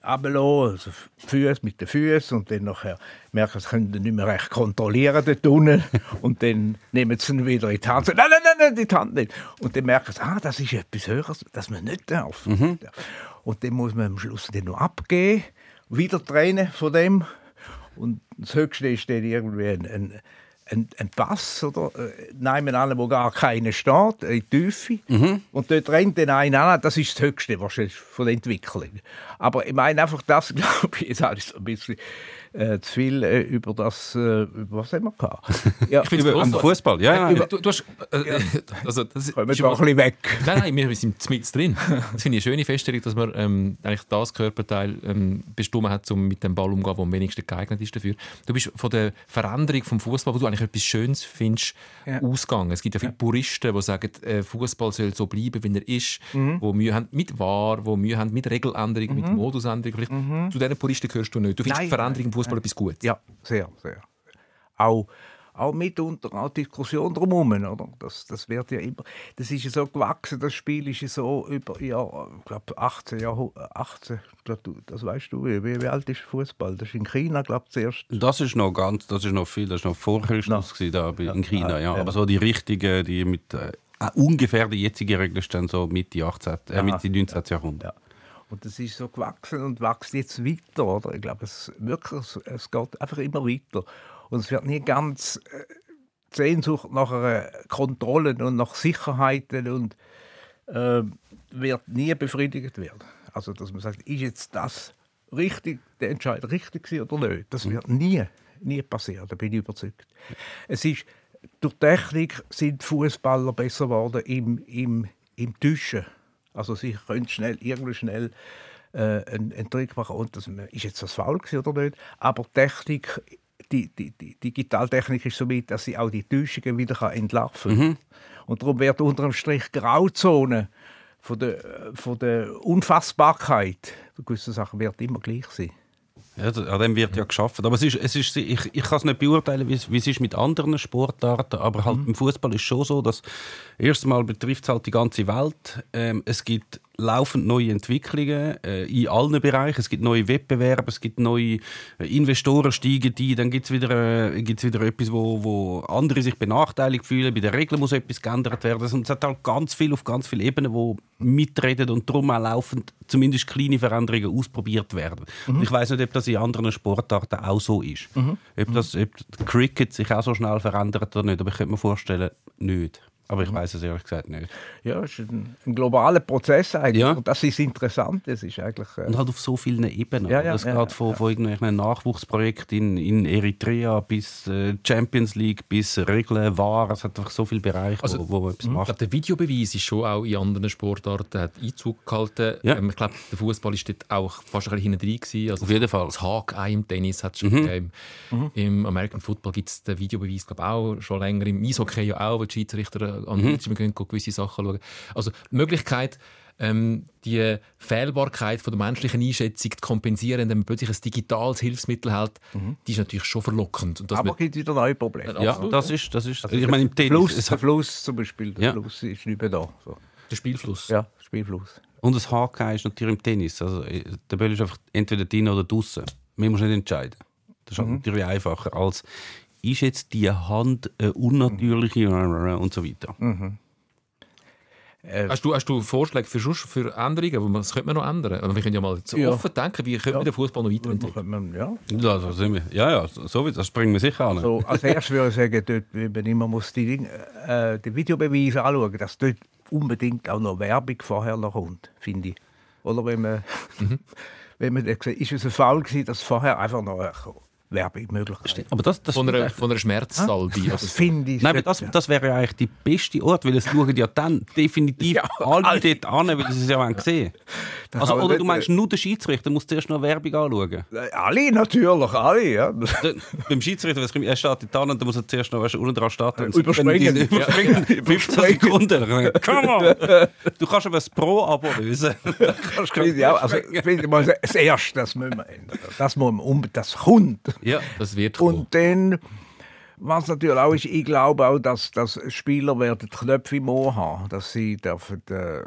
also Füße mit den Füßen und dann nachher merken sie, können nicht mehr recht kontrollieren dort unten und dann nehmen sie ihn wieder in die Hand. Nein, nein, nein, nein, in die Hand nicht. Und dann merken sie, ah, das ist etwas Höheres, das man nicht darf. Und dann muss man am Schluss den noch abgeben, wieder trennen von dem und das Höchste ist dann irgendwie ein, ein, ein, ein Pass, oder? Äh, Nehmen alle, wo gar keiner steht, in die Tiefe. Und dort rennt dann einer an. Das ist das Höchste wahrscheinlich von der Entwicklung. Aber ich meine einfach das, glaube ich, ist alles so ein bisschen äh, zu viel äh, über das, äh, über was haben wir gehabt? Ja, Ich Über am. Fußball, ja, ja. Du, du hast, äh, also, das kommen ist wir doch ein bisschen weg. Nein, nein, wir sind mit drin. Das finde ich eine schöne Feststellung, dass man ähm, eigentlich das Körperteil ähm, bestimmt hat, um mit dem Ball umzugehen, der am wenigsten geeignet ist dafür. Du bist von der Veränderung vom Fußball, wo du eigentlich etwas Schönes findest, Ja. ausgegangen. Es gibt ja viele Puristen, die sagen, äh, Fußball soll so bleiben, wie er ist, Mhm. wo Mühe haben mit VAR, wo Mühe haben mit Regeländerung, mit Modusänderung. Vielleicht Zu diesen Puristen gehörst du nicht. Du findest Mhm. Nein, die Veränderung im Fußball etwas Gutes. Ja, sehr, sehr. Auch, auch mitunter auch Diskussion drumherum, oder? Das, das wird ja immer, das ist ja so gewachsen, das Spiel ist ja so über, ja, ich glaube 18 Jahre, 18, ich glaub, du, das weißt du, wie, wie alt ist Fußball? Das ist in China, glaube ich, zuerst. Das ist noch ganz, das ist noch viel, das ist noch vor Christus gewesen, da in China, ja. Aber so die richtigen, die mit äh, äh, ungefähr die jetzige Regel ist dann so Mitte 18, äh, Mitte 19. Jahrhundert. Ja. Und das ist so gewachsen und wächst jetzt weiter, oder? Ich glaube, es, wirklich, es, es geht einfach immer weiter. Und es wird nie ganz äh, die Sehnsucht nach einer Kontrolle und nach Sicherheiten und äh, wird nie befriedigt werden. Also, dass man sagt, ist jetzt das richtig, der Entscheid richtig oder nicht? Das wird nie, nie passieren, da bin ich überzeugt. Es ist, durch Technik sind Fußballer besser geworden im, im, im Tischen. Also sie können schnell, irgendwie schnell äh, einen, einen Trick machen. Und das ist jetzt das faul oder nicht? Aber die Technik, die, die, die Digitaltechnik ist so weit, dass sie auch die Täuschungen wieder kann entlarven kann. Und darum wird unter dem Strich Grauzone von der, von der Unfassbarkeit bei gewissen Sachen wird immer gleich sein. Ja, an dem wird ja geschafft. Aber es ist, es ist, ich, ich kann es nicht beurteilen, wie es, wie es ist mit anderen Sportarten, aber halt im Fußball ist schon so, dass erstmal betrifft es halt die ganze Welt. Ähm, es gibt laufend neue Entwicklungen äh, in allen Bereichen. Es gibt neue Wettbewerbe, es gibt neue äh, Investoren steigen die, dann gibt es wieder, äh, gibt's wieder etwas, wo, wo andere sich benachteiligt fühlen. Bei den Regeln muss etwas geändert werden. Und es hat halt ganz viel auf ganz vielen Ebenen, wo mitreden und darum auch laufend zumindest kleine Veränderungen ausprobiert werden. Und ich weiß nicht, ob das in anderen Sportarten auch so ist. Ob, das, ob Cricket sich auch so schnell verändert oder nicht, aber ich könnte mir vorstellen, nicht. Aber ich weiß es ehrlich gesagt nicht. Ja, es ist ein, ein globaler Prozess eigentlich. Ja. Und das ist interessant. Das ist eigentlich, äh, Und halt auf so vielen Ebenen. Ja, ja, das ja, geht von, von irgendwelchen Nachwuchsprojekten in, in Eritrea bis äh, Champions League, bis Regeln, War. Es hat einfach so viele Bereiche, Also, wo, wo man etwas Ich macht. glaube, der Videobeweis ist schon auch in anderen Sportarten hat Einzug gehalten. Ja. Ähm, ich glaube, der Fußball ist dort auch fast ein bisschen hinten drin gewesen. Also Auf jeden Fall. Das Haken im Tennis hat es schon gegeben. Im American Football gibt es den Videobeweis glaube auch schon länger. Im Eishockey ja auch, wo die Schiedsrichter an Bildschirm gehen, gehen gewisse Sachen schauen. Also die Möglichkeit, ähm, die Fehlbarkeit von der menschlichen Einschätzung zu kompensieren, indem man plötzlich ein digitales Hilfsmittel hat, die ist natürlich schon verlockend. Und aber man- gibt wieder neue Probleme. Ja, das ist, das ist. Also ich meine, im Tennis. Fluss, es der Fluss zum Beispiel, der Ja. Fluss ist nicht mehr da. So. der Spielfluss. Ja, Spielfluss. und das HK ist natürlich im Tennis. Also, äh, der Ball ist einfach entweder drin oder draußen. Man muss nicht entscheiden. Das ist halt natürlich einfacher als ist jetzt die Hand eine unnatürliche und so weiter. Hast du, hast du Vorschläge für, für Änderungen? Was könnte man noch ändern? Aber wir können ja mal Ja. offen denken, wie könnte man den Fußball noch weiterentwickeln? ja. Ja, so sind wir. ja, ja, so, das springen wir sicher an. So, als erstes würde ich sagen, dort, wenn man immer muss die, Dinge, äh, die Videobeweise anschauen dass dort unbedingt auch noch Werbung vorher noch kommt, finde ich. Oder wenn man, wenn man sieht, ist es ein Fall gewesen, dass vorher einfach noch eine Werbung möglich ist. Aber das, das, Von einer, von einer Schmerzsalbe. Das Also, finde ich. Nein, aber das, das wäre ja eigentlich die beste Ort, weil es schauen ja dann definitiv Ja, alle dort an, weil sie es ja sehen Das also, Oder du meinst, nur der Schiedsrichter muss zuerst noch Werbung anschauen. äh, Alle natürlich, alle. Ja. Der- Beim Schiedsrichter, was kommt, er steht da und dann muss er zuerst noch weißt, unten dran starten. Überspringen. Wenn die- Überspringen. 15 Sekunden. Come on! Du kannst aber das Pro-Abo lösen. Das auch. Also, ich finde mal, das Erste, das müssen wir ändern. Das, muss man das kommt. Ja. das wird kommen. Und dann, was natürlich auch ist, ich glaube auch, dass, dass Spieler werden Knöpfe im Ohr haben, dass sie dürfen, äh,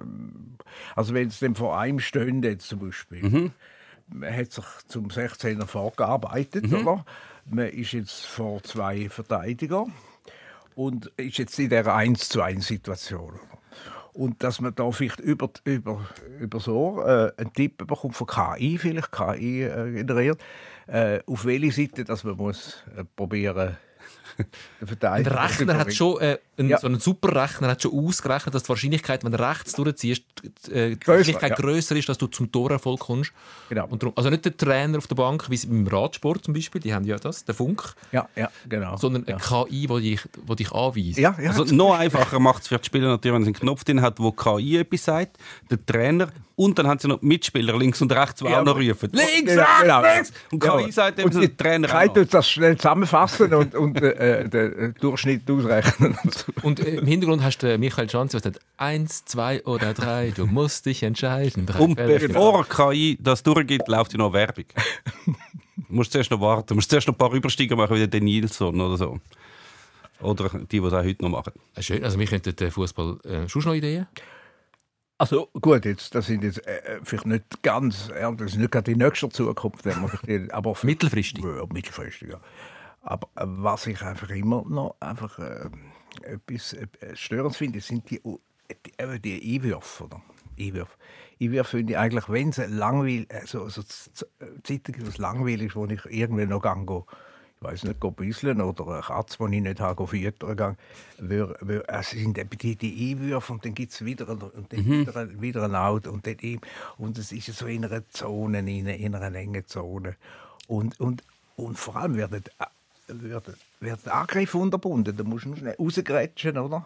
also wenn es dem vor einem stehen jetzt zum Beispiel, man hat sich zum 16er vorgearbeitet, oder? Man ist jetzt vor zwei Verteidiger und ist jetzt in der 1 zu 1 Situation. Und dass man da vielleicht über, über, über so äh, einen Tipp bekommt von KI, vielleicht KI äh, generiert, auf welche Seite dass man muss äh, probieren Der Ein. Rechner hat schon, äh, ein, Ja. so ein Superrechner hat schon ausgerechnet, dass die Wahrscheinlichkeit, wenn du rechts durchziehst, äh, die Wahrscheinlichkeit ja. grösser ist, dass du zum Torerfolg kommst. Genau. Und darum, also nicht der Trainer auf der Bank, wie es im Radsport zum Beispiel, die haben ja das, der Funk, Ja, ja, genau. sondern eine KI, die dich, die dich anweist. ja, ja. Also noch einfacher macht es für die Spieler natürlich, wenn sie einen Knopf drin hat, wo KI etwas sagt, der Trainer und dann haben sie noch die Mitspieler links und rechts, die Ja, auch noch rufen. Links, Genau, rechts, genau. links! Und KI Ja. sagt dem Und der Trainer auch. tut das schnell zusammenfassen und, und äh, den äh, Durchschnitt ausrechnen. und äh, im Hintergrund hast du Michael Schanze, der sagt, eins, zwei oder drei, du musst dich entscheiden. Drei Und Fälle. bevor KI das durchgeht, läuft ja noch Werbung. du musst zuerst noch warten. Du musst zuerst noch ein paar Übersteiger machen, wie der Nilsson oder so. Oder die, die es auch heute noch machen. Äh, Schön, also wir könnten den Fußball äh, schon noch Ideen. Also gut, jetzt, das sind jetzt äh, vielleicht nicht ganz, ja, das ist nicht gerade die nächste Zukunft, aber Mittelfristig. Ja, mittelfristig, ja. Aber äh, was ich einfach immer noch einfach äh, etwas äh, störend finde, sind die, die, die Einwürfe. Oder? Einwürfe. Einwürfe finde ich eigentlich, wenn sie langweilig, also, also Zeiten gibt es langweilig ist, wo ich irgendwie noch go, ich weiß nicht, go büsseln oder eine Katze, die ich nicht habe, füttern wür, es sind eben die, die Einwürfe und dann gibt es wieder, ein- und dann wieder, wieder ein Out und dann eben, und es ist so in einer Zone, in einer, in einer engen Zone. Und, und, und vor allem werden, werden, werden Angriffe unterbunden. Da musst du nur schnell rausgrätschen, oder?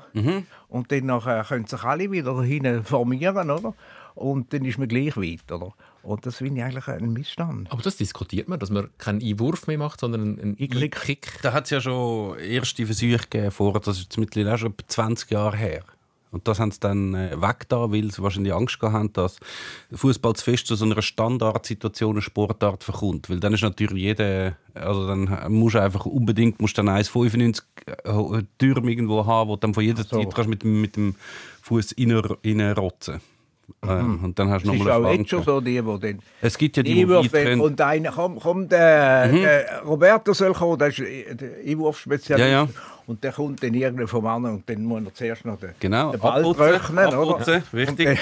Und dann nachher können sich alle wieder hinten formieren, oder? Und dann ist man gleich weit, oder? Und das finde ich eigentlich ein Missstand. Aber das diskutiert man, dass man keinen Einwurf mehr macht, sondern einen, einen Kick. Da hat es ja schon erste Versuche gegeben, vor, das ist jetzt mittlerweile auch schon etwa 20 Jahre her. Und das haben sie dann äh, weggetan, weil sie wahrscheinlich Angst gehabt haben, dass Fußball zu fest zu so einer Standardsituation eine Sportart verkommt. Weil dann ist natürlich jeder, also dann musst du einfach unbedingt musst dann 1,95 äh, Türme irgendwo haben, wo du dann von jeder so. Zeit kannst mit, dem- mit dem Fuß reinrotzen ähm, Und dann hast du Das ist nochmal auch eine jetzt schon so, die, die dann Es gibt ja die, die Einwurf, wenn, können. und einer, komm, komm der, der Roberto soll kommen, der ist äh, Einwurfspezialist. Ja, ja. Und der kommt dann irgendwo vom anderen und dann muss er zuerst noch den, Genau, den Ball abputzen, oder? abputzen, wichtig. Und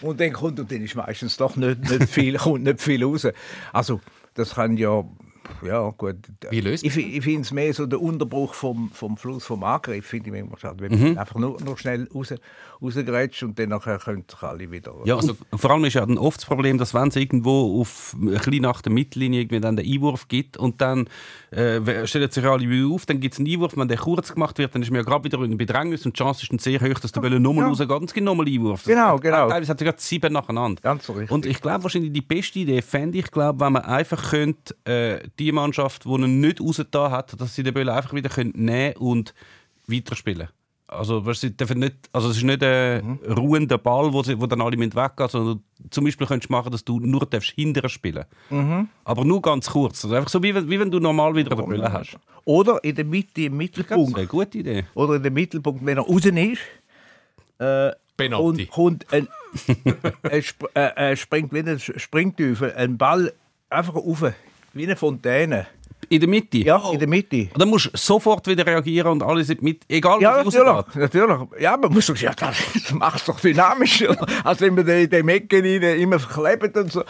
dann, und dann kommt, und dann ist meistens doch nicht, nicht, viel, kommt nicht viel raus. Also, das kann ja, ja gut. Wie löst Ich, ich finde es mehr so der Unterbruch vom, vom Fluss, vom Angriff, finde ich manchmal schade. Wenn Mhm. man einfach nur, nur schnell raus, rausgrätscht und dann nachher können sich alle wieder... Ja, also vor allem ist ja dann oft das Problem, dass wenn es irgendwo auf ein bisschen nach der Mittellinie irgendwie dann den Einwurf gibt und dann äh, stellen sich alle wieder auf, dann gibt es einen Einwurf, wenn der kurz gemacht wird, dann ist man ja gerade wieder in Bedrängnis und die Chance ist dann sehr hoch, dass der Bälle nochmal Ja. rausgeht und es gibt nochmal Einwurf. Genau, genau. Teilweise hat er gerade sieben nacheinander. Ganz so richtig. Und ich glaube wahrscheinlich die beste Idee fände ich, glaube, wenn man einfach könnte, äh, die Mannschaft, die ihn nicht rausgetan hat, dass sie den Ball einfach wieder können nehmen und weiterspielen. Also, weißt sie dürfen nicht, also es ist nicht ein Mhm. ruhender Ball, wo, sie, wo dann alle mit weggehen, sondern zum Beispiel könntest du machen, dass du nur darfst hinterher spielen Mhm. Aber nur ganz kurz. Also einfach so, wie, wenn- wie wenn du normal wieder den Ball hast. Oder in der Mitte, im Das Mittelpunkt. eine gute Idee. oder in dem Mittelpunkt, wenn er raus ist, äh, Penalty. und kommt ein, ein, Sp äh, äh, springt wie ein Springteufel, ein Ball einfach rauf, wie eine Fontäne. In der Mitte? Ja, in der Mitte. Und dann musst du sofort wieder reagieren und alle sind mit, egal Ja, was natürlich, rausgeht. natürlich. Ja, man muss doch, ja, das macht es doch dynamischer, als wenn man in den Ecken rein immer verklebt und so.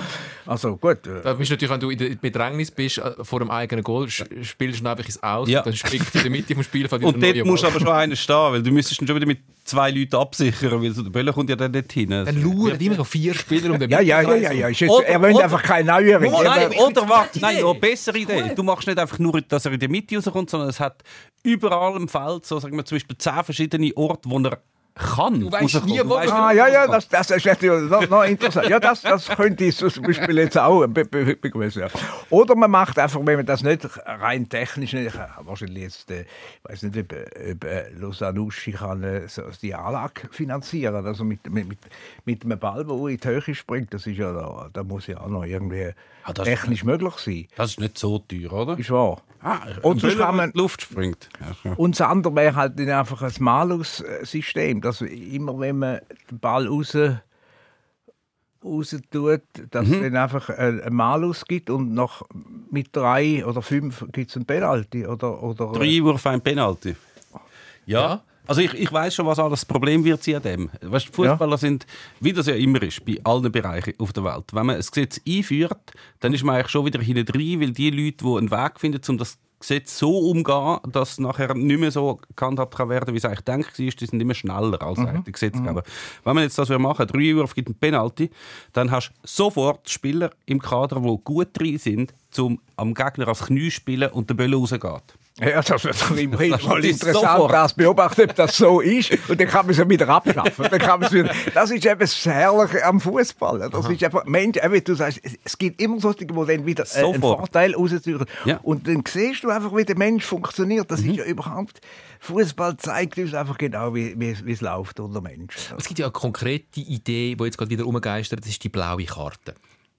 Also gut. äh, Da bist natürlich, wenn du in der Bedrängnis bist, äh, vor dem eigenen Goal, spielst du einfach ins Aus, Ja. dann springt in der Mitte vom Spielfeld wieder Und dort musst du aber schon einer stehen, weil du müsstest dann schon wieder mit zwei Leuten absichern, weil so der Böller kommt ja dann nicht hin. Dann lauern immer so vier Spieler um den Ja, ja, ja, ja, ja. Ist jetzt, Oder- er will einfach keine. Oh, nein, Er- oder warte, nein, noch eine bessere Idee. Du machst nicht einfach nur, dass er in die Mitte rauskommt, sondern es hat überall im Feld, so sagen wir zum Beispiel zehn verschiedene Orte, wo er kann. Du weißt nie, wo er- Ah, ja, ja, das, das ist noch, noch interessant. Ja, das, das könnte ich zum Beispiel jetzt auch be begrüßen. Ja. Oder man macht einfach, wenn man das nicht rein technisch nicht, wahrscheinlich jetzt, äh, ich weiß nicht, ob, ob äh, Losanuschi kann äh, so die Anlage finanzieren, also mit, mit, mit, mit einem Ball, der in die Höhe springt, das ist ja, da, da muss ja auch noch irgendwie Ah, technisch möglich sein. Das ist nicht so teuer, oder? Ist wahr. Ah, Und sonst kann man- Luft springt. Ja, ja. Und das andere wäre halt einfach ein Malus-System, dass immer wenn man den Ball raus, raus tut, dass es dann einfach ein, ein Malus gibt und nach, mit drei oder fünf gibt es ein Penalty. Oder, oder, Drei Einwürfe, ein Penalty. Ja. Ja. Also ich, ich weiß schon, was alles das Problem wird sein an dem. Weißt, Fußballer sind, wie das ja immer ist, bei allen Bereichen auf der Welt. Wenn man ein Gesetz einführt, dann ist man eigentlich schon wieder hinten drin, weil die Leute, die einen Weg finden, um das Gesetz so umgehen, dass es nachher nicht mehr so gehandhabt kann werden, wie es eigentlich gedacht war. Die sind immer schneller als Mhm. eigentlich die Gesetzgeber. Wenn man jetzt das machen, drei Uhr gibt einen Penalty, dann hast du sofort Spieler im Kader, die gut drin sind, um am Gegner als Knie zu spielen und der Bölle rausgeht. Ja, das wird doch immerhin Das mal ist interessant, sofort. das beobachten, ob das so ist. Und dann kann man es wieder abschaffen. Dann kann wieder, das ist eben das Herrliche am Fußball. Das ist einfach, Mensch, eben, du sagst, es- gibt immer solche, die dann wieder äh, einen. Vorteil rausziehen. Ja. Und dann siehst du einfach, wie der Mensch funktioniert. Das ist ja überhaupt, Fußball zeigt uns einfach genau, wie, wie, es- wie es läuft unter Menschen. Es gibt ja eine konkrete Idee, die jetzt gerade wieder umgeistert, das ist die blaue Karte.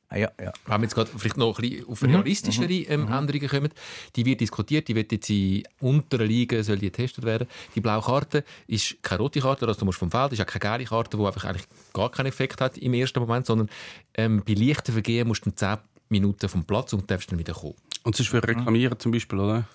Ah, Ja, ja. Wenn wir jetzt gerade vielleicht noch ein bisschen auf realistischere ähm, Änderungen kommen, die wird diskutiert, die wird jetzt in unteren Ligen soll die getestet werden. Die blaue Karte ist keine rote Karte, also du musst vom Feld, ist auch keine gelbe Karte, die einfach eigentlich gar keinen Effekt hat im ersten Moment, sondern ähm, bei leichten Vergehen musst du dann 10 Minuten vom Platz und darfst dann wieder kommen. Und es ist für Reklamieren zum Beispiel, oder?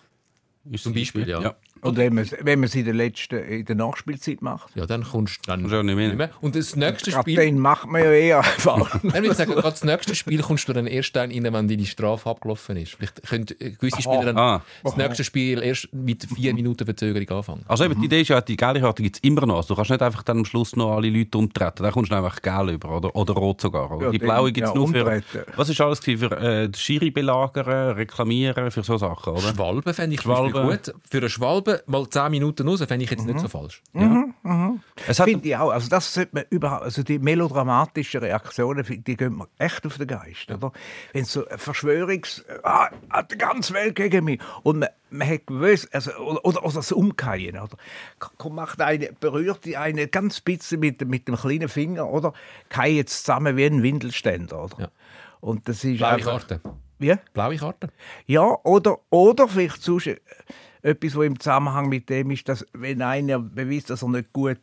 Ist Zum Beispiel, ja. Und wenn man es wenn man es in der letzten, in der Nachspielzeit macht, Ja, dann kommst du dann Kannst du auch nicht mehr. Und das nächste ab Spiel... den macht man ja eher faul. Nein, ich sagen, gerade das nächste Spiel kommst du dann erst dann rein, wenn deine Strafe abgelaufen ist. Vielleicht können äh, gewisse Spieler dann Ah. das nächste Spiel erst mit vier Minuten Verzögerung anfangen. Also eben, die Idee ist ja, die gelbe Karte gibt es immer noch. Also du kannst nicht einfach dann am Schluss noch alle Leute umtreten. Dann kommst du einfach gelb über oder, oder rot sogar. Oder? Ja, die blaue gibt es ja, nur für... umtreten. Was ist alles für äh, die Schiri belagern, reklamieren, für so Sachen, oder? Schwalbe fände ich zum Schwalbe. gut. Für eine Schwalbe mal 10 Minuten raus, fände ich jetzt nicht so falsch. Es hat, Finde ich auch. Also das sollte man überhaupt, also die melodramatischen Reaktionen, die gehen mir echt auf den Geist, oder? Wenn so ein Verschwörungs... Ah, hat die ganze Welt gegen mich. Und man, man hat gewusst, also, oder, oder, oder das Umkehren, oder? Komm, macht eine, berührt die eine ganz bisschen mit, dem- mit dem kleinen Finger, oder? Kai jetzt zusammen wie ein Windelständer, oder? Ja. Und das ist Blaue einfach- Karte. Wie? Blaue Karte. Ja, oder, oder vielleicht sonst äh, etwas, was im Zusammenhang mit dem ist, dass wenn einer beweist, dass er nicht gut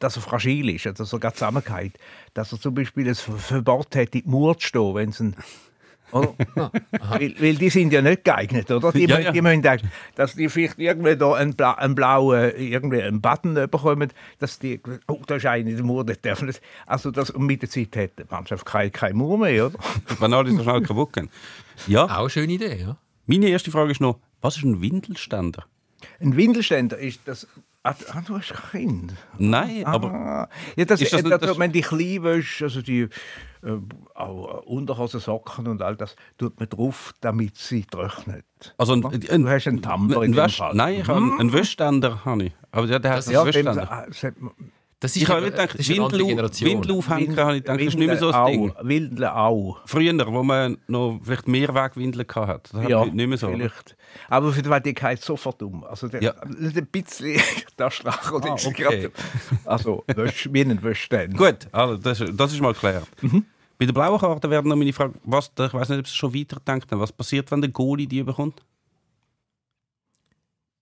dass er fragil ist, also dass er gerade zusammengeht, dass er zum Beispiel ein Ver- Verbot hat, in die Mauer zu stehen, wenn es ein? weil, weil die sind ja nicht geeignet, oder? Die, Ja, ja. die müssen denken, dass die vielleicht irgendwie da einen, bla einen blauen irgendwie einen Button bekommen, dass die, oh, da ist einer in der Mauer, der darf nicht. Also das, und mit der Zeit hat die Mannschaft keine, keine Mauer mehr, oder? wenn alle so schnell kaputt gehen. Ja, Auch eine schöne Idee, ja. meine erste Frage ist noch, was ist ein Windelständer? Ein Windelständer ist das... Ah, du hast kein Kind. Nein, aber... Ah, ja, das, Ist das nicht das, das- man die Kleinwäsche, also die äh, auch Unterhosen, Socken und all das, tut man drauf, damit sie trocknet. Also ein, Du hast einen Tamper in ein dem Wäsch. Nein, ich habe einen, Wäschständer. Habe ich. Aber der, der Das einen Ja, Wäschständer. ah, das Das Ich habe gedacht, das ist Windel. Windel aufhängen, habe ich gedacht, das ist nicht mehr so ein Ding. auch, Windeln auch. Früher, wo man noch vielleicht Mehrwegwindeln hatte, das Ja, nicht mehr so. vielleicht. Aber für die, die geht sofort um. Also der, Ja. ein bisschen der Strach oder Ah, ist okay. Also Wäsch, wie ein Wäschständer. Gut, also das, das ist mal geklärt. Mhm. Bei der blauen Karte wäre noch meine Frage, was, ich weiß nicht, ob Sie schon weiter denken, was passiert, wenn der Goalie die bekommt?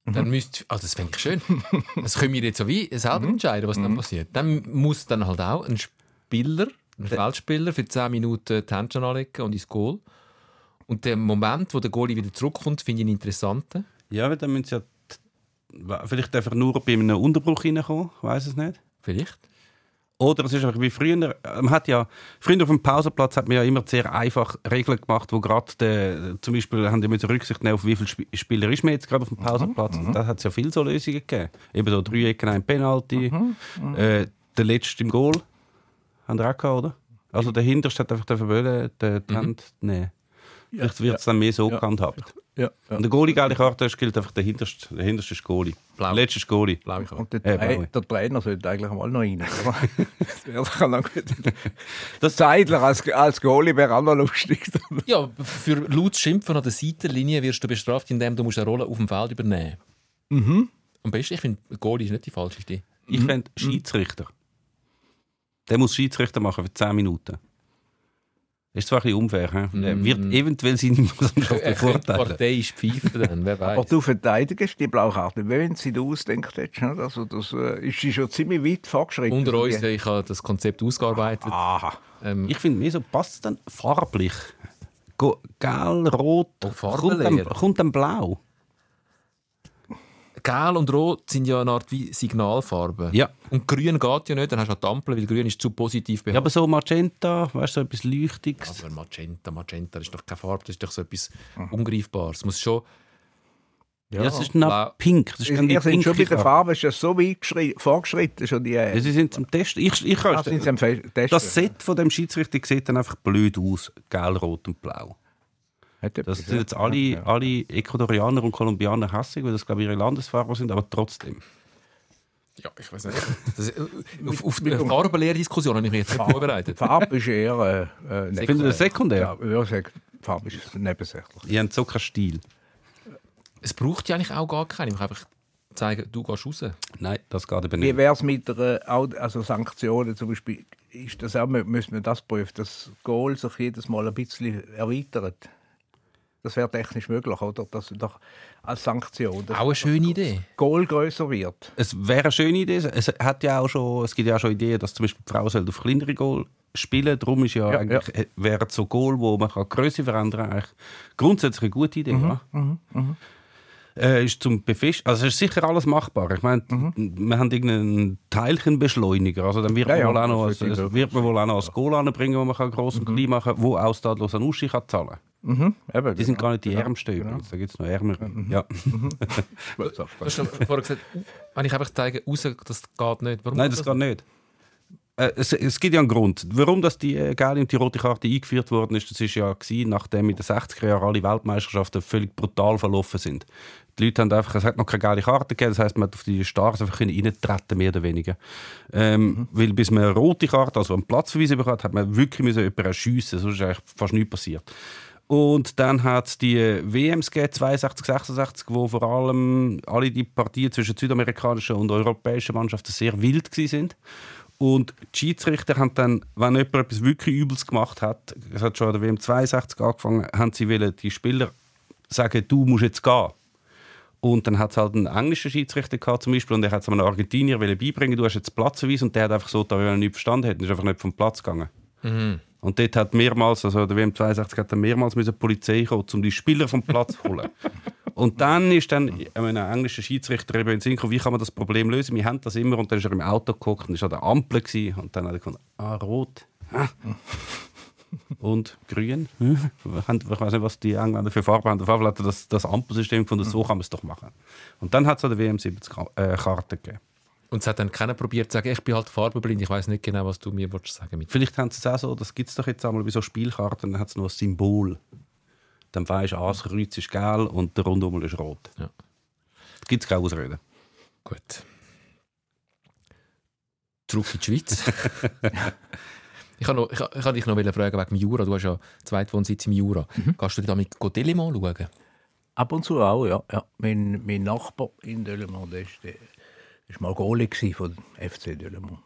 Dann müsst, also das fände ich schön. Das können wir jetzt so wie selber entscheiden, was dann passiert. Dann muss dann halt auch ein Spieler, ein Feldspieler für 10 Minuten die Händchen anlegen und ins Goal. Und der Moment, wo der Goalie wieder zurückkommt, finde ich einen interessanten. Ja, weil dann müssen Sie ja vielleicht einfach nur bei einem Unterbruch reinkommen, ich weiß es nicht. Vielleicht. Oder es ist einfach wie früher. Man hat ja, früher auf dem Pausenplatz hat man ja immer sehr einfach Regeln gemacht, wo gerade der, zum Beispiel haben die müssen Rücksicht nehmen, auf wie viele Sp Spieler ist man jetzt gerade auf dem Pausenplatz. Und da hat es ja viele so Lösungen gegeben. Eben so drei Ecken, ein Penalty. Äh, der letzte im Goal. Haben wir auch gehabt, oder? Also der Hinterste hat einfach den Wollen, die, die Hand nehmen. Vielleicht wird es dann mehr so gehandhabt. Ja, ja. Und der Goalie gelbe Karte ist, gilt einfach der hinterste, der hinterste ist Goalie. Blau. Der letzte ist Goalie. Blaue Karte. Und der, Äh, Tra blaue. der Trainer sollte eigentlich mal noch rein. Das wäre doch noch gut. Das- Das Zeidler als, als Goalie wäre auch noch lustig. Ja, für laut Schimpfen an der Seitenlinie wirst du bestraft, indem du musst eine Rolle auf dem Feld übernehmen musst. Am besten, ich finde, Goalie ist nicht die falsche Idee. Ich fände Schiedsrichter. Der muss Schiedsrichter machen für 10 Minuten. Ist zwar ein bisschen unfair, he? Der wird eventuell seine Mannschaft könnte bevorteilen. parteiisch pfeifen dann, wer Aber weiß. du verteidigst die Blaukarte, wenn sie ausdenkt hättest. nicht? Also das äh, ist sie schon ziemlich weit fortgeschritten. Unter uns, ich habe das Konzept ausgearbeitet. Aha. Ähm, Ich finde, mir so passt es dann farblich. Go Gel, Rot, Oh, kommt, dann, kommt dann Blau. Gel und Rot sind ja eine Art wie Signalfarben. Ja. Und Grün geht ja nicht, dann hast du eine Ampel, weil Grün ist zu positiv Ja, behandelt. aber so Magenta, weißt du, so etwas Leuchtiges. aber Magenta, Magenta, das ist doch keine Farbe, das ist doch so etwas Ungreifbares. Es muss schon Ja, das ist noch Blau. pink. Das ist dann die sind schon bei der Farbe ist das so weit vorgeschritten. Schon die, Ja, sie sind zum Test. Ich, ich kann Ah, Testen? das Set von dem Schiedsrichter sieht dann einfach blöd aus. Gelb, rot und blau. Hat Das sind jetzt alle, ja. alle Ecuadorianer und Kolumbianer hässlich, weil das, glaube ich, ihre Landesfahrer sind, aber trotzdem. Ja, ich weiß nicht. Das, äh, auf auf die Farbenlehrdiskussion habe ich mich jetzt nicht vorbereitet. Farbe ist eher. Äh, äh, Ich finde das sekundär. Ja, ich würde sagen, Farbe ist nebensächlich. Die haben so keinen Stil. Es braucht ja eigentlich auch gar keinen. Ich muss einfach zeigen, du gehst raus. Nein, das geht eben Wie nicht. wäre es mit der, also Sanktionen zum Beispiel? Ist das auch, mü- müssen wir das prüfen, dass das Goal sich jedes Mal ein bisschen erweitert? Das wäre technisch möglich, oder? Dass doch als Sanktion Auch eine schöne Idee. das Goal größer wird. Es wäre eine schöne Idee. Es, hat ja auch schon, es gibt ja auch schon Ideen, dass zum Beispiel die Frau auf kleinere Goal spielen Darum ist ja, Ja, eigentlich, äh, wäre so Goal, wo man kann Größe verändern kann, eigentlich grundsätzlich eine gute Idee. ja? Äh, ist zum Befest also es ist sicher alles machbar. Ich meine, wir haben irgendeinen Teilchenbeschleuniger. Also dann wird Ja, ja, man wohl auch noch, das das wird man wohl auch noch als Goal anbringen, wo man kann gross und klein machen kann, wo auch Stadlos an Uschi kann zahlen Mhm. Eben, Die sind gar nicht die genau. Ärmsten übrigens. Da gibt es noch Ärmere. Ja. So, Du hast schon vorher gesagt, wenn ich einfach zeige, raus, das geht nicht. Warum Nein, das geht nicht. Äh, es, es gibt ja einen Grund. Warum dass die äh, gelbe und die rote Karte eingeführt worden ist, das ist ja gewesen, nachdem in den 60er Jahren alle Weltmeisterschaften völlig brutal verlaufen sind. Die Leute haben einfach, es hat noch keine geile Karte gegeben, das heisst, man hat auf die Stars einfach können reintreten, mehr oder weniger. Ähm, Weil bis man eine rote Karte, also einen Platzverweis bekommen hat, hat man wirklich müssen jemanden erschiessen, sonst ist eigentlich fast nichts passiert. Und dann hat es die WMs gegeben, 62, 66, wo vor allem alle die Partien zwischen südamerikanischen und europäischen Mannschaften sehr wild sind. Und die Schiedsrichter haben dann, wenn jemand etwas wirklich Übles gemacht hat, es hat schon an der WM 62 angefangen, haben sie wollen die Spieler sagen, du musst jetzt gehen. Und dann hat es halt einen englischen Schiedsrichter gehabt, zum Beispiel, und der hat es einem Argentinier beibringen, du hast jetzt Platzverweis, und der hat einfach so, da er nicht verstanden hat, ist einfach nicht vom Platz gegangen. Und dort hat mehrmals, also der WM 62 hat dann mehrmals die Polizei kommen, um die Spieler vom Platz zu holen. Und dann ist dann ein englischer Schiedsrichter eben in Sinn gekommen, wie kann man das Problem lösen? Wir haben das immer und dann ist er im Auto geguckt und ist an der Ampel gewesen, und dann hat er gefunden, ah, rot. Ah. Und grün. Ich weiß nicht, was die Engländer für Farbe haben. Auf jeden Fall hat er das, das Ampelsystem gefunden, so kann man es doch machen. Und dann hat es an der WM 70 Ka- äh, Karten gegeben. Und es hat dann keiner probiert zu sagen, ich bin halt farbenblind, ich weiß nicht genau, was du mir willst sagen mit. Vielleicht haben sie es auch so, das gibt es doch jetzt einmal bei so Spielkarten, dann hat es noch ein Symbol. Dann weisst du, ah, das Kreuz ist gelb und der Rundum ist rot. Ja. Da gibt es keine Ausreden. Gut. Zurück in die Schweiz. ich kann ich, ich kann dich noch fragen wegen dem Jura. Du hast ja Zweitwohnsitz im Jura. Kannst du dir damit Delimon schauen? Ab und zu auch, ja. ja. Mein, mein Nachbar in Delemont, der ist, der ist mal Goalie von FC mich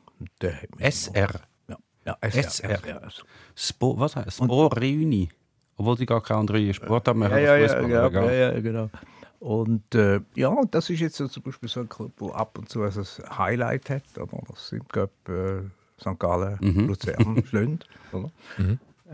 SR. Ja, ja SR. SR. SR. Spo, was heißt Sport Reuni. Obwohl die gar keine andere Sport haben. Ja, ja, ja, ja, ja, ja, genau. Und äh, ja, das ist jetzt so zum Beispiel so ein Club, der ab und zu ein Highlight hat. Oder? Das sind, glaube äh, St. Gallen, Luzern, Schlünd. Oder?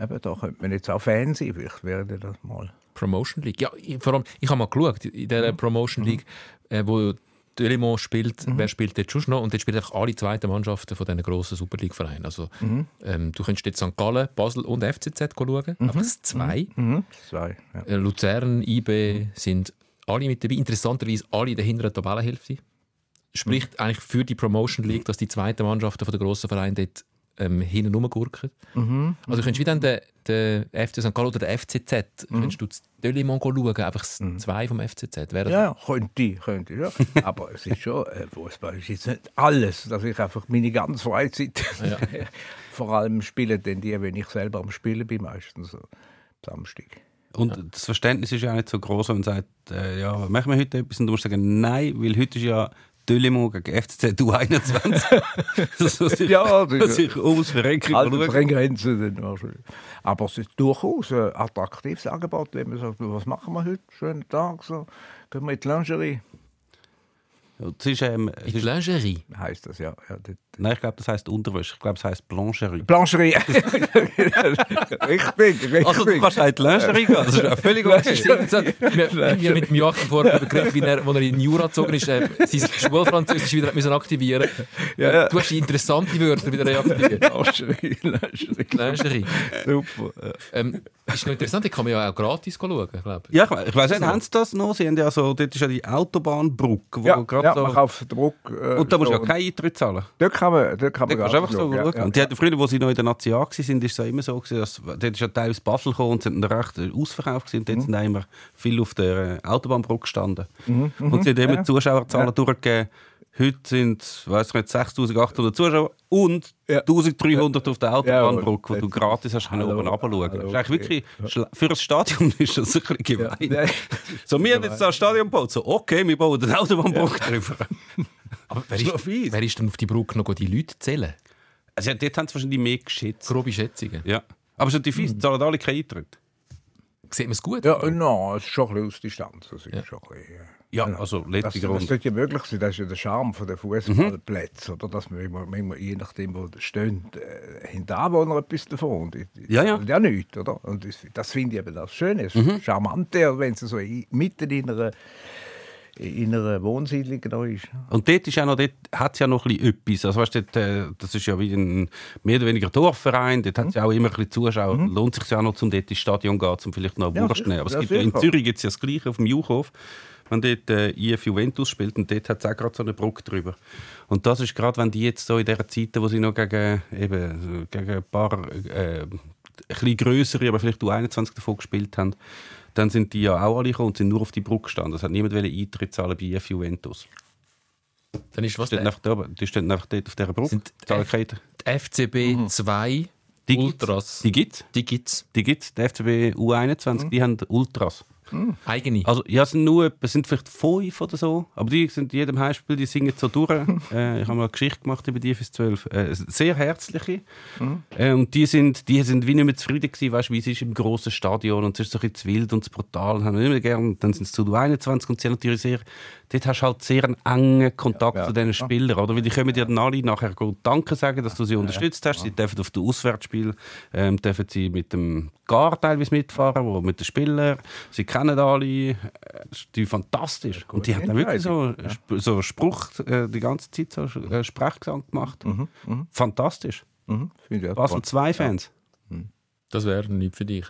Eben, da könnte man jetzt auch Fan sein. Vielleicht wäre das mal. Promotion League. Ja, ich, vor allem, ich habe mal geschaut, in der Promotion League, äh, wo Delimon spielt, wer spielt dort schon noch? Und dort spielen einfach alle zweiten Mannschaften von diesen grossen Super League-Vereinen. Also, ähm, du könntest jetzt St. Gallen, Basel und FCZ schauen, aber das sind zwei. Mhm. Zwei. Ja. Äh, Luzern, IB sind alle mit dabei. Interessanterweise alle in der hinteren Tabellenhälfte. Spricht eigentlich für die Promotion League, dass die zweiten Mannschaften von der grossen Vereine dort ähm, hinten rumgurken. Also du könntest wie dann den, den FC St. Gallen oder den FCZ, könntest du das Delimon schauen, einfach das zwei vom FCZ. Wäre Ja, könnte, könnte, ja. Aber es ist schon, äh, Fußball ist jetzt nicht alles, dass ich einfach meine ganze Freizeit vor allem spiele, denn die, wenn ich selber am Spielen bin, meistens so Samstag. Und das Verständnis ist ja auch nicht so groß, wenn man sagt, äh, ja, machen wir heute etwas? Und du musst sagen, nein, weil heute ist ja Delimon gegen FCZ U21. das ist Ja, das ist- sich ums Verrecken Also streng Grenzen dann wahrscheinlich. Aber es ist durchaus ein attraktives Angebot, wenn man sagt, was machen wir heute? Schönen Tag, so. Gehen wir in die Lingerie, Ja, Es ist, ähm, In die ist, Lingerie. heisst das ja. ja dort Nein, ich glaube, das heisst Unterwäsche. Ich glaube, es heisst Blancherie. Blancherie. richtig, richtig. Also, du kannst die Lingerie gehen. Das ist ja völlig okay. wir, wir haben mit dem Joachim vorher geredet, wie er, als er in Jura gezogen ist, äh, sein Schulfranzösisch wieder müssen aktivieren Ja. Du hast die interessante Wörter wieder reaktiviert. Blancherie, Lingerie. Lingerie. Super. Ähm, ist noch interessant, ich kann mir ja auch gratis schauen, glaube ich. Ja, ich, ich weiß nicht, haben sie das noch? Sie haben ja so, dort ist ja die Autobahnbrücke, wo Ja, gerade ja so... man auf Druck. Äh, und da musst du ja keinen Eintritt zahlen. Dort kann man, dort kann man Da kannst so ja, ja. Und die hatten früher, wo sie noch in der Nazi waren, ist es ja immer so, gewesen, dass dort ist ja teilweise Basel gekommen und sind dann recht ausverkauft gewesen. Und dort sind auch immer viel auf der äh, Autobahnbrücke gestanden. und sie haben immer Zuschauerzahlen durchgegeben. Heute sind, nicht, 6800 Zuschauer und Ja. 1300 auf der Autobahnbrücke, wo Ja, du gratis hast können oben runterschauen. Das ist eigentlich okay. wirklich, schla- für ein Stadion ist das ein bisschen gemein. Nein. So, wir haben jetzt da ein Stadion gebaut. So, okay, wir bauen eine Autobahnbrücke drüber. Aber wer ist wer ist denn auf die Brücke noch die Leute zählen? Also, ja, dort haben sie wahrscheinlich mehr geschätzt. Grobe Schätzungen. Ja. Aber es ist natürlich fies, zahlen alle keinen Eintritt. Sieht man es gut? Ja, no, es ist schon ein bisschen aus Distanz. Das ist schon ein bisschen, äh, Ja, also Das, letzte das sollte ja möglich sein, das ist ja der Charme von der Fußballplätze, oder? Dass man immer, manchmal, je nachdem, wo der steht, äh, haben die Anwohner etwas davon. Die Ja, ja. ja nichts, oder? Und das, das finde ich eben das Schöne, das Charmante, wenn es so in, mitten in einer, in einer Wohnsiedlung da ist. Und dort ist auch noch, dort hat es ja noch ein bisschen etwas. Also, weißt, dort, äh, das ist ja wie ein mehr oder weniger Dorfverein. Dort hat es ja auch immer ein bisschen Zuschauer. Lohnt sich ja auch noch, um dort ins Stadion zu gehen, um vielleicht noch eine Ja, Wurst zu nehmen. Aber es gibt in. Zürich gibt's ja das Gleiche auf dem Juchhof. Wenn dort äh, IF Juventus spielt und dort hat es auch gerade so eine Brücke drüber. Und das ist gerade, wenn die jetzt so in dieser Zeit, wo sie noch gegen, eben, gegen ein paar äh, ein grössere, aber vielleicht U21 davon gespielt haben, dann sind die ja auch alle gekommen und sind nur auf die Brücke gestanden. Es hat niemand Eintritt zahlen bei IF Juventus. Dann ist was Die stehen der, einfach, da die stehen einfach dort auf dieser Brücke. Sind die FCB 2 Die gibt's. Ultras. Die gibt es. Die gibt es. Die gibt's. Der FCB U21, die haben Ultras. Eigene. Also, ja, es sind nur, es sind vielleicht fünf oder so, aber die sind in jedem Heimspiel, die singen so durch. äh, ich habe mal eine Geschichte gemacht über die fürs 12. Äh, sehr herzliche. Äh, und die sind, die sind wie nicht mehr zufrieden gewesen, weißt, wie es ist im grossen Stadion und es ist so ein bisschen zu wild und zu brutal und haben nicht mehr gern. Dann sind sie zu U21 und sie haben natürlich sehr, dort hast du halt sehr einen engen Kontakt Ja, zu diesen Spielern, oder? Weil die können dir dann alle nachher gut Danke sagen, dass du sie unterstützt hast. Sie dürfen auf das Auswärtsspiel, ähm, dürfen sie mit dem Gar teilweise mitfahren, wo mit den Spielern. Sie kennen alle, äh, die fantastisch. Und die haben dann wirklich so, so einen Spruch äh, die ganze Zeit so äh, Sprechgesang gemacht. Fantastisch. Mhm, finde ich auch Basel toll. 2 Fans. Das wäre nicht für dich.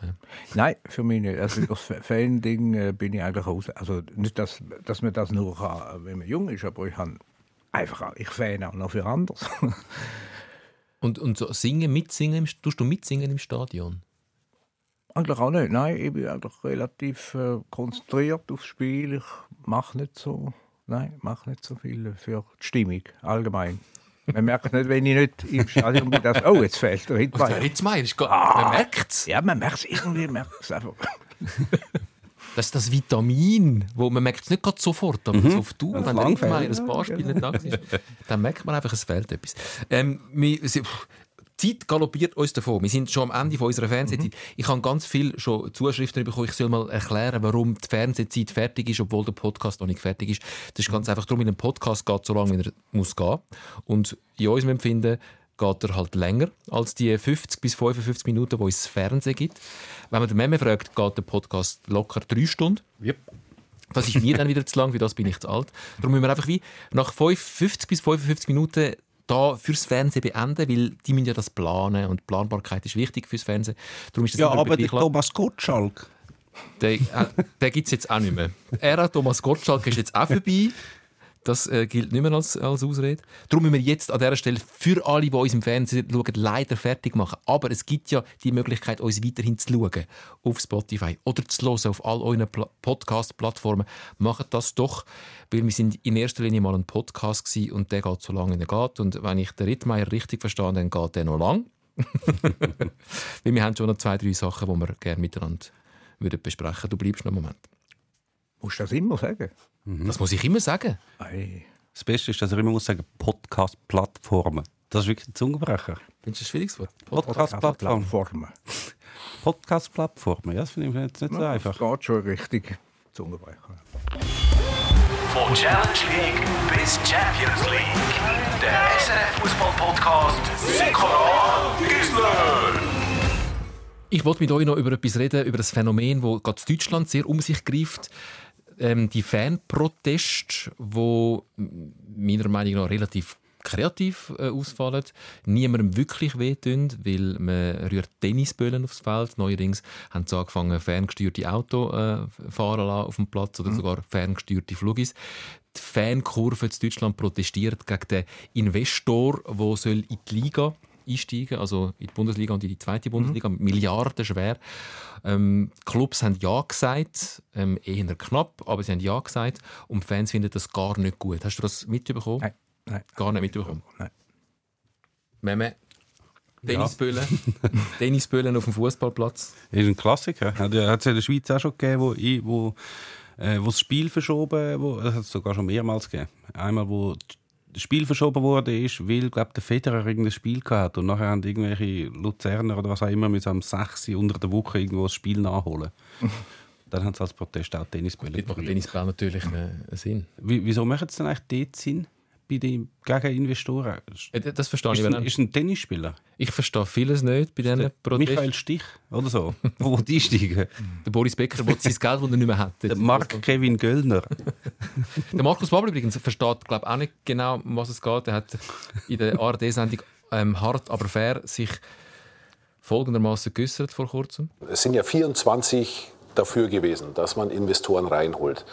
Nein, für mich nicht. Also das Fan-Ding bin ich eigentlich raus. Also nicht, dass, dass man das nur kann, wenn man jung ist, aber ich habe einfach auch, ich fan auch noch für anders. Und, und so singen, mitsingen, tust du mitsingen im Stadion? Eigentlich auch nicht. Nein, ich bin eigentlich relativ äh, konzentriert aufs Spiel. Ich mache nicht so, nein, mache nicht so viel für die Stimmung allgemein. Man merkt nicht, wenn ich nicht im Stadion bin, dass, oh, jetzt fehlt der Der Hitmeier. Ist gar, man merkt es. Ja, man merkt es irgendwie, man merkt es einfach. Das ist das Vitamin, wo man merkt es nicht gerade sofort, aber so auf du, wenn der lang fehlt. ein paar Spiele da ist, dann merkt man einfach, es fehlt etwas. Ähm, wir, die Zeit galoppiert uns davon. Wir sind schon am Ende von unserer Fernsehzeit. Ich habe ganz viel schon Zuschriften bekommen. Ich soll mal erklären, warum die Fernsehzeit fertig ist, obwohl der Podcast noch nicht fertig ist. Das ist ganz einfach darum, in einem Podcast geht so lange, wie er muss gehen. Und in unserem Empfinden geht er halt länger als die 50 bis 55 Minuten, die es Fernsehen gibt. Wenn man den Memme fragt, geht der Podcast locker drei Stunden. Yep. Das ist mir dann wieder zu lang, für das bin ich zu alt. Darum müssen wir einfach wie nach 50 bis 55 Minuten da fürs Fernsehen beenden, weil die müssen ja das planen und Planbarkeit ist wichtig fürs Fernsehen. Darum ist das Ja, aber der. Thomas Gottschalk. Den, äh, den gibt es jetzt auch nicht mehr. Er, Thomas Gottschalk, ist jetzt auch vorbei. Das äh, gilt nicht mehr als, als Ausrede. Darum müssen wir jetzt an dieser Stelle für alle, die uns im Fernsehen schauen, leider fertig machen. Aber es gibt ja die Möglichkeit, uns weiterhin zu schauen auf Spotify oder zu hören auf all euren Pla Podcast-Plattformen. Macht das doch, weil wir sind in erster Linie mal ein Podcast gewesen und der geht so lange, wie er geht. Und wenn ich den Rittmeier richtig verstehe, dann geht der noch lang. wir haben schon noch zwei, drei Sachen, die wir gerne miteinander würden besprechen. Du bleibst noch einen Moment. Musst du das immer sagen? Das muss ich immer sagen. Ei. Das Beste ist, dass er immer muss sagen Podcast-Plattformen. Das ist wirklich ein Zungenbrecher. Findest du ein schwieriges Wort? Podcast-Plattform. Plattformen. Podcast-Plattformen. Ja, das finde ich jetzt nicht so einfach. Das geht schon richtig Zungenbrecher. Von Challenge League bis Champions League. Der SRF Fußball Podcast Sikora Gisler. Ich wollte mit euch noch über etwas reden, über das Phänomen, das gerade in Deutschland sehr um sich greift. Ähm, die Fanproteste, wo meiner Meinung nach relativ kreativ äh, ausfallen, niemandem wirklich wehtun, weil man rührt Tennisböllen aufs Feld. Neuerdings haben sie angefangen, ferngesteuerte Auto äh, fahren lassen auf dem Platz oder sogar ferngesteuerte Flugis. Die Fankurve in Deutschland protestiert gegen den Investor, der soll in die Liga einsteigen, also in die Bundesliga und in die zweite Bundesliga, Milliarden schwer. Ähm, Clubs haben ja gesagt, ähm, eher knapp, aber sie haben ja gesagt und die Fans finden das gar nicht gut. Hast du das mitbekommen? Nein, nein. Gar nicht mitbekommen. Nein. Meme. Tennisböllen. Tennisböllen auf dem Fußballplatz. ist ein Klassiker. Hat ja- es ja in der Schweiz auch schon gegeben, wo, i- wo, äh, wo das Spiel verschoben wo, Das hat es sogar schon mehrmals gegeben. Einmal, wo das Spiel verschoben wurde, ist, weil glaub, der Federer irgendein Spiel gehabt und nachher haben irgendwelche Luzerner oder was auch immer mit am 6 Uhr unter der Woche irgendwo das Spiel nachholen. Dann haben sie als Protest auch Tennisbälle. Macht Tennisball natürlich einen Sinn. Wie, wieso machen sie denn eigentlich dort Sinn? Bei den Gegeninvestoren? Äh, Das verstehe ich. Ist wenn ein, ist ein Tennisspieler? Ich verstehe vieles nicht bei diesen Protesten. Michael Stich oder so? Wo die steigen? Der Boris Becker will sein Geld, das er nicht mehr hat. Der Mark Kevin Göllner. Der Markus Babbel übrigens versteht glaube auch nicht genau, um was es geht. Er hat in der ARD-Sendung ähm, «Hart, aber fair» sich folgendermaßen geäußert vor kurzem. Es sind ja 24 dafür gewesen, dass man Investoren reinholt.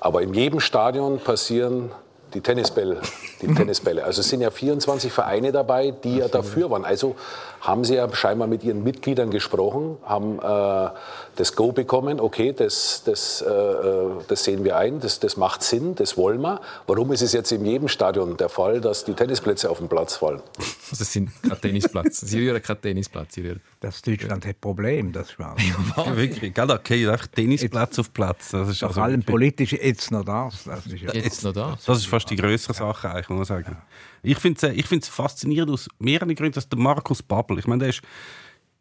Aber in jedem Stadion passieren die Tennisbälle. Die Tennisbälle. Also es sind ja 24 Vereine dabei, die ja dafür waren. Also haben sie ja scheinbar mit ihren Mitgliedern gesprochen, haben äh, das Go bekommen, okay, das, das, äh, äh, das sehen wir ein, das, das macht Sinn, das wollen wir. Warum ist es jetzt in jedem Stadion der Fall, dass die Tennisplätze auf den Platz fallen? Es sind kein Tennisplatz. Sie rühren keinen Tennisplatz. Sie rühren. Das Deutschland hat Problem, das wahr. Ja, wirklich. Gell, fallen einfach Tennisplatz auf Platz. Das ist, Vor also, allem politisch jetzt noch das. Das ist ja Jetzt noch da. das ist fast die größere Sache, eigentlich, muss man sagen. Ich finde es ich find's faszinierend aus mehreren Gründen, dass der Markus Babbel, ich meine, der ist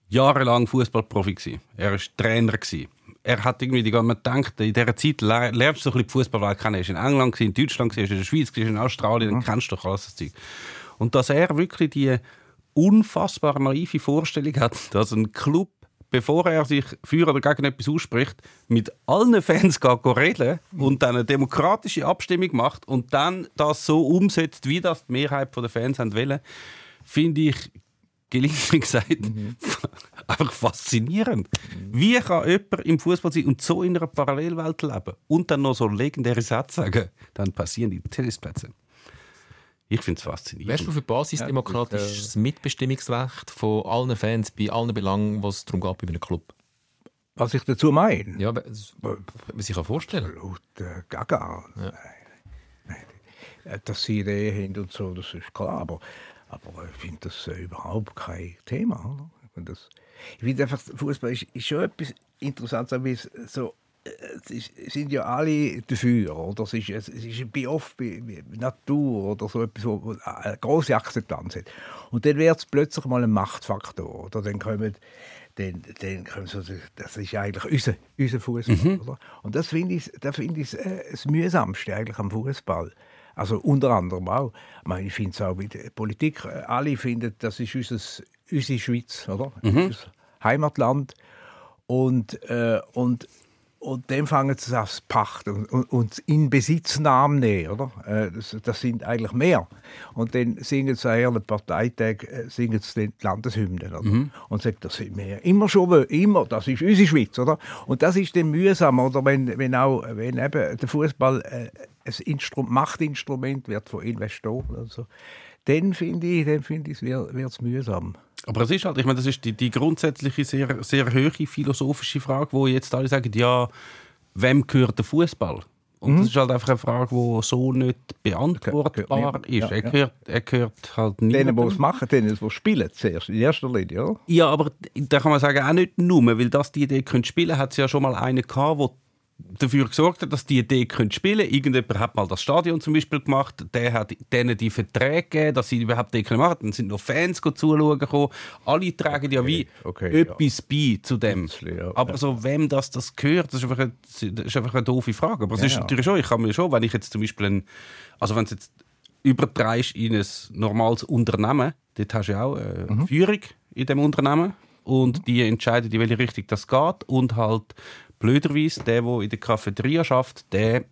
jahrelang Fußballprofi gewesen. Er ist Trainer gewesen. Er hat irgendwie die ganze, man denkt, in dieser Zeit le- lernst du so ein bisschen die Fußballwelt kennen. Er ist in England, gewesen, in Deutschland, gewesen, in der Schweiz, gewesen, in Australien, dann kennst du doch alles das Zeug. Und dass er wirklich die unfassbar naive Vorstellung hat, dass ein Club, bevor er sich für oder gegen etwas ausspricht, mit allen Fans geht reden und dann eine demokratische Abstimmung macht und dann das so umsetzt, wie das die Mehrheit der Fans wollen, finde ich gelinde gesagt, einfach faszinierend. Wie kann jemand im Fußball sein und so in einer Parallelwelt leben und dann noch so legendäre Sätze sagen, dann passieren die Tennisplätze. Ich finde es faszinierend. Wärst du für basisdemokratisches Mitbestimmungsrecht von allen Fans bei allen Belangen, was es darum geht bei einem Club? Was ich dazu meine. Ja, was ich kann vorstellen. Laut äh, Gaga. Nein, nein. Äh, Dass sie Ideen haben und so, das ist klar. Aber, aber ich finde das äh, überhaupt kein Thema. Oder? Ich finde einfach, Fußball ist, ist schon etwas Interessantes, aber es so, sind ja alle dafür. Oder? Es, ist, es ist bei oft bei, Natur oder so etwas, wo eine große Akzeptanz hat. Und dann wird es plötzlich mal ein Machtfaktor. Oder? Dann kommen dann, dann kommen so, das ist eigentlich unser, unser Fußball. Oder? Und das finde ich, das finde ich äh, das Mühsamste eigentlich am Fußball. Also unter anderem auch. Ich, meine, ich finde es auch bei der Politik. Alle finden, das ist unser, unsere Schweiz, oder? Unser Heimatland. Und, äh, und, und dann fangen sie an zu pachten und, und, in Besitznahme nehmen, oder? Äh, das, das sind eigentlich mehr. Und dann singen sie an ihren Parteitag äh, singen sie die Landeshymnen, oder? Und sagen, das sind wir immer schon, immer, das ist unsere Schweiz, oder? Und das ist dann mühsam, oder? Wenn, wenn auch, wenn eben der Fußball äh, ein Instru Machtinstrument wird von Investoren, also, dann finde ich, dann finde ich, wird es mühsam. Aber es ist halt, ich meine, das ist die, die grundsätzliche, sehr, sehr hohe philosophische Frage, wo jetzt alle sagen, ja, wem gehört der Fußball? Und das ist halt einfach eine Frage, die so nicht beantwortbar Gehört ist. niemand. Er, Ja, ja. gehört, er gehört halt Denen, die es machen, denen, die spielen, zuerst, in erster Linie, oder? Ja, aber da kann man sagen, auch nicht nur, weil das die Idee können spielen, hat es ja schon mal einen gehabt, dafür gesorgt hat, dass die Idee können spielen können. Irgendjemand hat mal das Stadion zum Beispiel gemacht, der hat denen die Verträge gegeben, dass sie überhaupt die können machen. Dann sind noch Fans zuschauen gekommen. Alle tragen ja wie okay, etwas bei zu dem. Ja. Aber so, wem das, das gehört, das ist, einfach eine, das ist einfach eine doofe Frage. Aber es ist ja. natürlich schon, ich kann mir schon, wenn ich jetzt zum Beispiel ein, also wenn es jetzt übertreibst in ein normales Unternehmen, dort hast du ja auch eine Mhm. Führung in dem Unternehmen und die entscheiden, in welche Richtung das geht und halt blöderweise, der, der in der Cafeteria schafft, der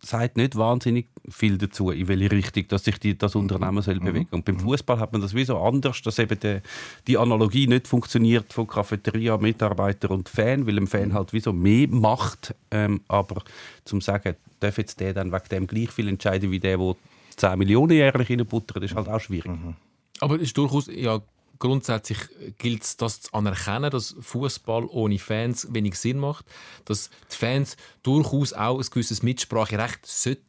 sagt nicht wahnsinnig viel dazu, in welche Richtung dass sich die, das Unternehmen soll bewegen Und beim Fußball hat man das wie so anders, dass eben die, die Analogie nicht funktioniert von Cafeteria, Mitarbeiter und Fan, weil ein Fan halt wie so mehr macht. Ähm, aber zum sagen, darf jetzt der dann wegen dem gleich viel entscheiden wie der, der 10 Millionen jährlich reinbuttert, ist halt auch schwierig. Aber es ist durchaus, ja, grundsätzlich gilt es, das zu anerkennen, dass Fußball ohne Fans wenig Sinn macht, dass die Fans durchaus auch ein gewisses Mitspracherecht sollten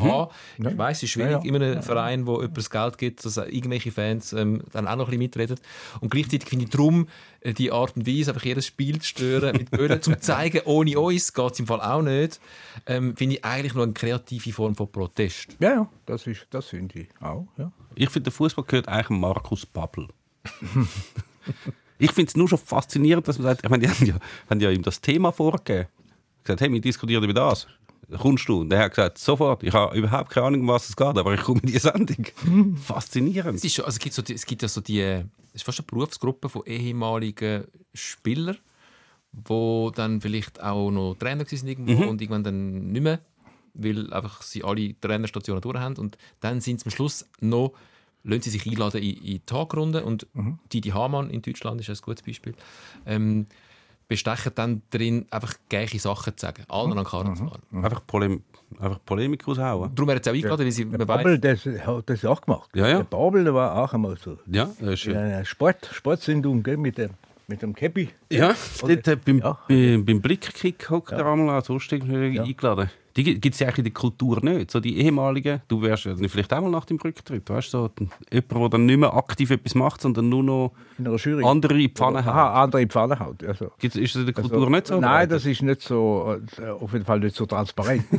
haben. Ich weiss, es ist schwierig Ja, ja. in einem Verein, wo jemand das Geld gibt, dass irgendwelche Fans ähm, dann auch noch ein bisschen mitreden. Und gleichzeitig finde ich darum äh, die Art und Weise, einfach jedes Spiel zu stören mit Böllen, zum zu zeigen, ohne uns geht es im Fall auch nicht, ähm, finde ich eigentlich noch eine kreative Form von Protest. Ja, ja, das, ist, das finde ich auch. Ja. Ich finde, der Fußball gehört eigentlich Markus Babbel. ich finde es nur schon faszinierend, dass man sagt, ich meine, die haben ja, haben ja ihm das Thema vorgegeben. Gesagt, hey, wir diskutieren über das. Kommst du? Und er hat gesagt, sofort. Ich habe überhaupt keine Ahnung, um was es geht, aber ich komme in die Sendung. Faszinierend. Es, ist schon, also es, gibt so es gibt ja so die, es ist fast eine Berufsgruppe von ehemaligen Spielern, die dann vielleicht auch noch Trainer waren irgendwo und irgendwann dann nicht mehr, weil einfach sie alle Trainerstationen durch haben. Und dann sind sie am Schluss noch, lassen sie sich einladen in, in die Tagrunde und Didi Hamann in Deutschland ist ein gutes Beispiel. Ähm, bestechen dann darin, einfach gleiche Sachen zu sagen, allen an den Karren zu fahren. Einfach, Polem einfach Polemik raushauen. Darum werden sie auch eingeladen, weil sie, man weiss, Babel, das hat das auch gemacht. Ja, ja. Der Babel der war auch einmal so. Ja, das ist In schön. einer Sport, Sportsendung gell, mit dem, mit dem Käppi. Ja, dort, äh, beim, Ja. bei, beim Blickkick hockt er einmal auch sonst irgendwie eingeladen. Die gibt es ja eigentlich in der Kultur nicht. So die ehemaligen, du wärst ja vielleicht auch mal nach dem Rücktritt, weißt du, so jemand, der dann nicht mehr aktiv etwas macht, sondern nur noch In einer Jury. andere in die Pfanne hat. Aha, andere in die Pfanne haut. Also, Gibt's- Ist das in der Kultur also, nicht so? Nein, das ist nicht so, äh, auf jeden Fall nicht so transparent.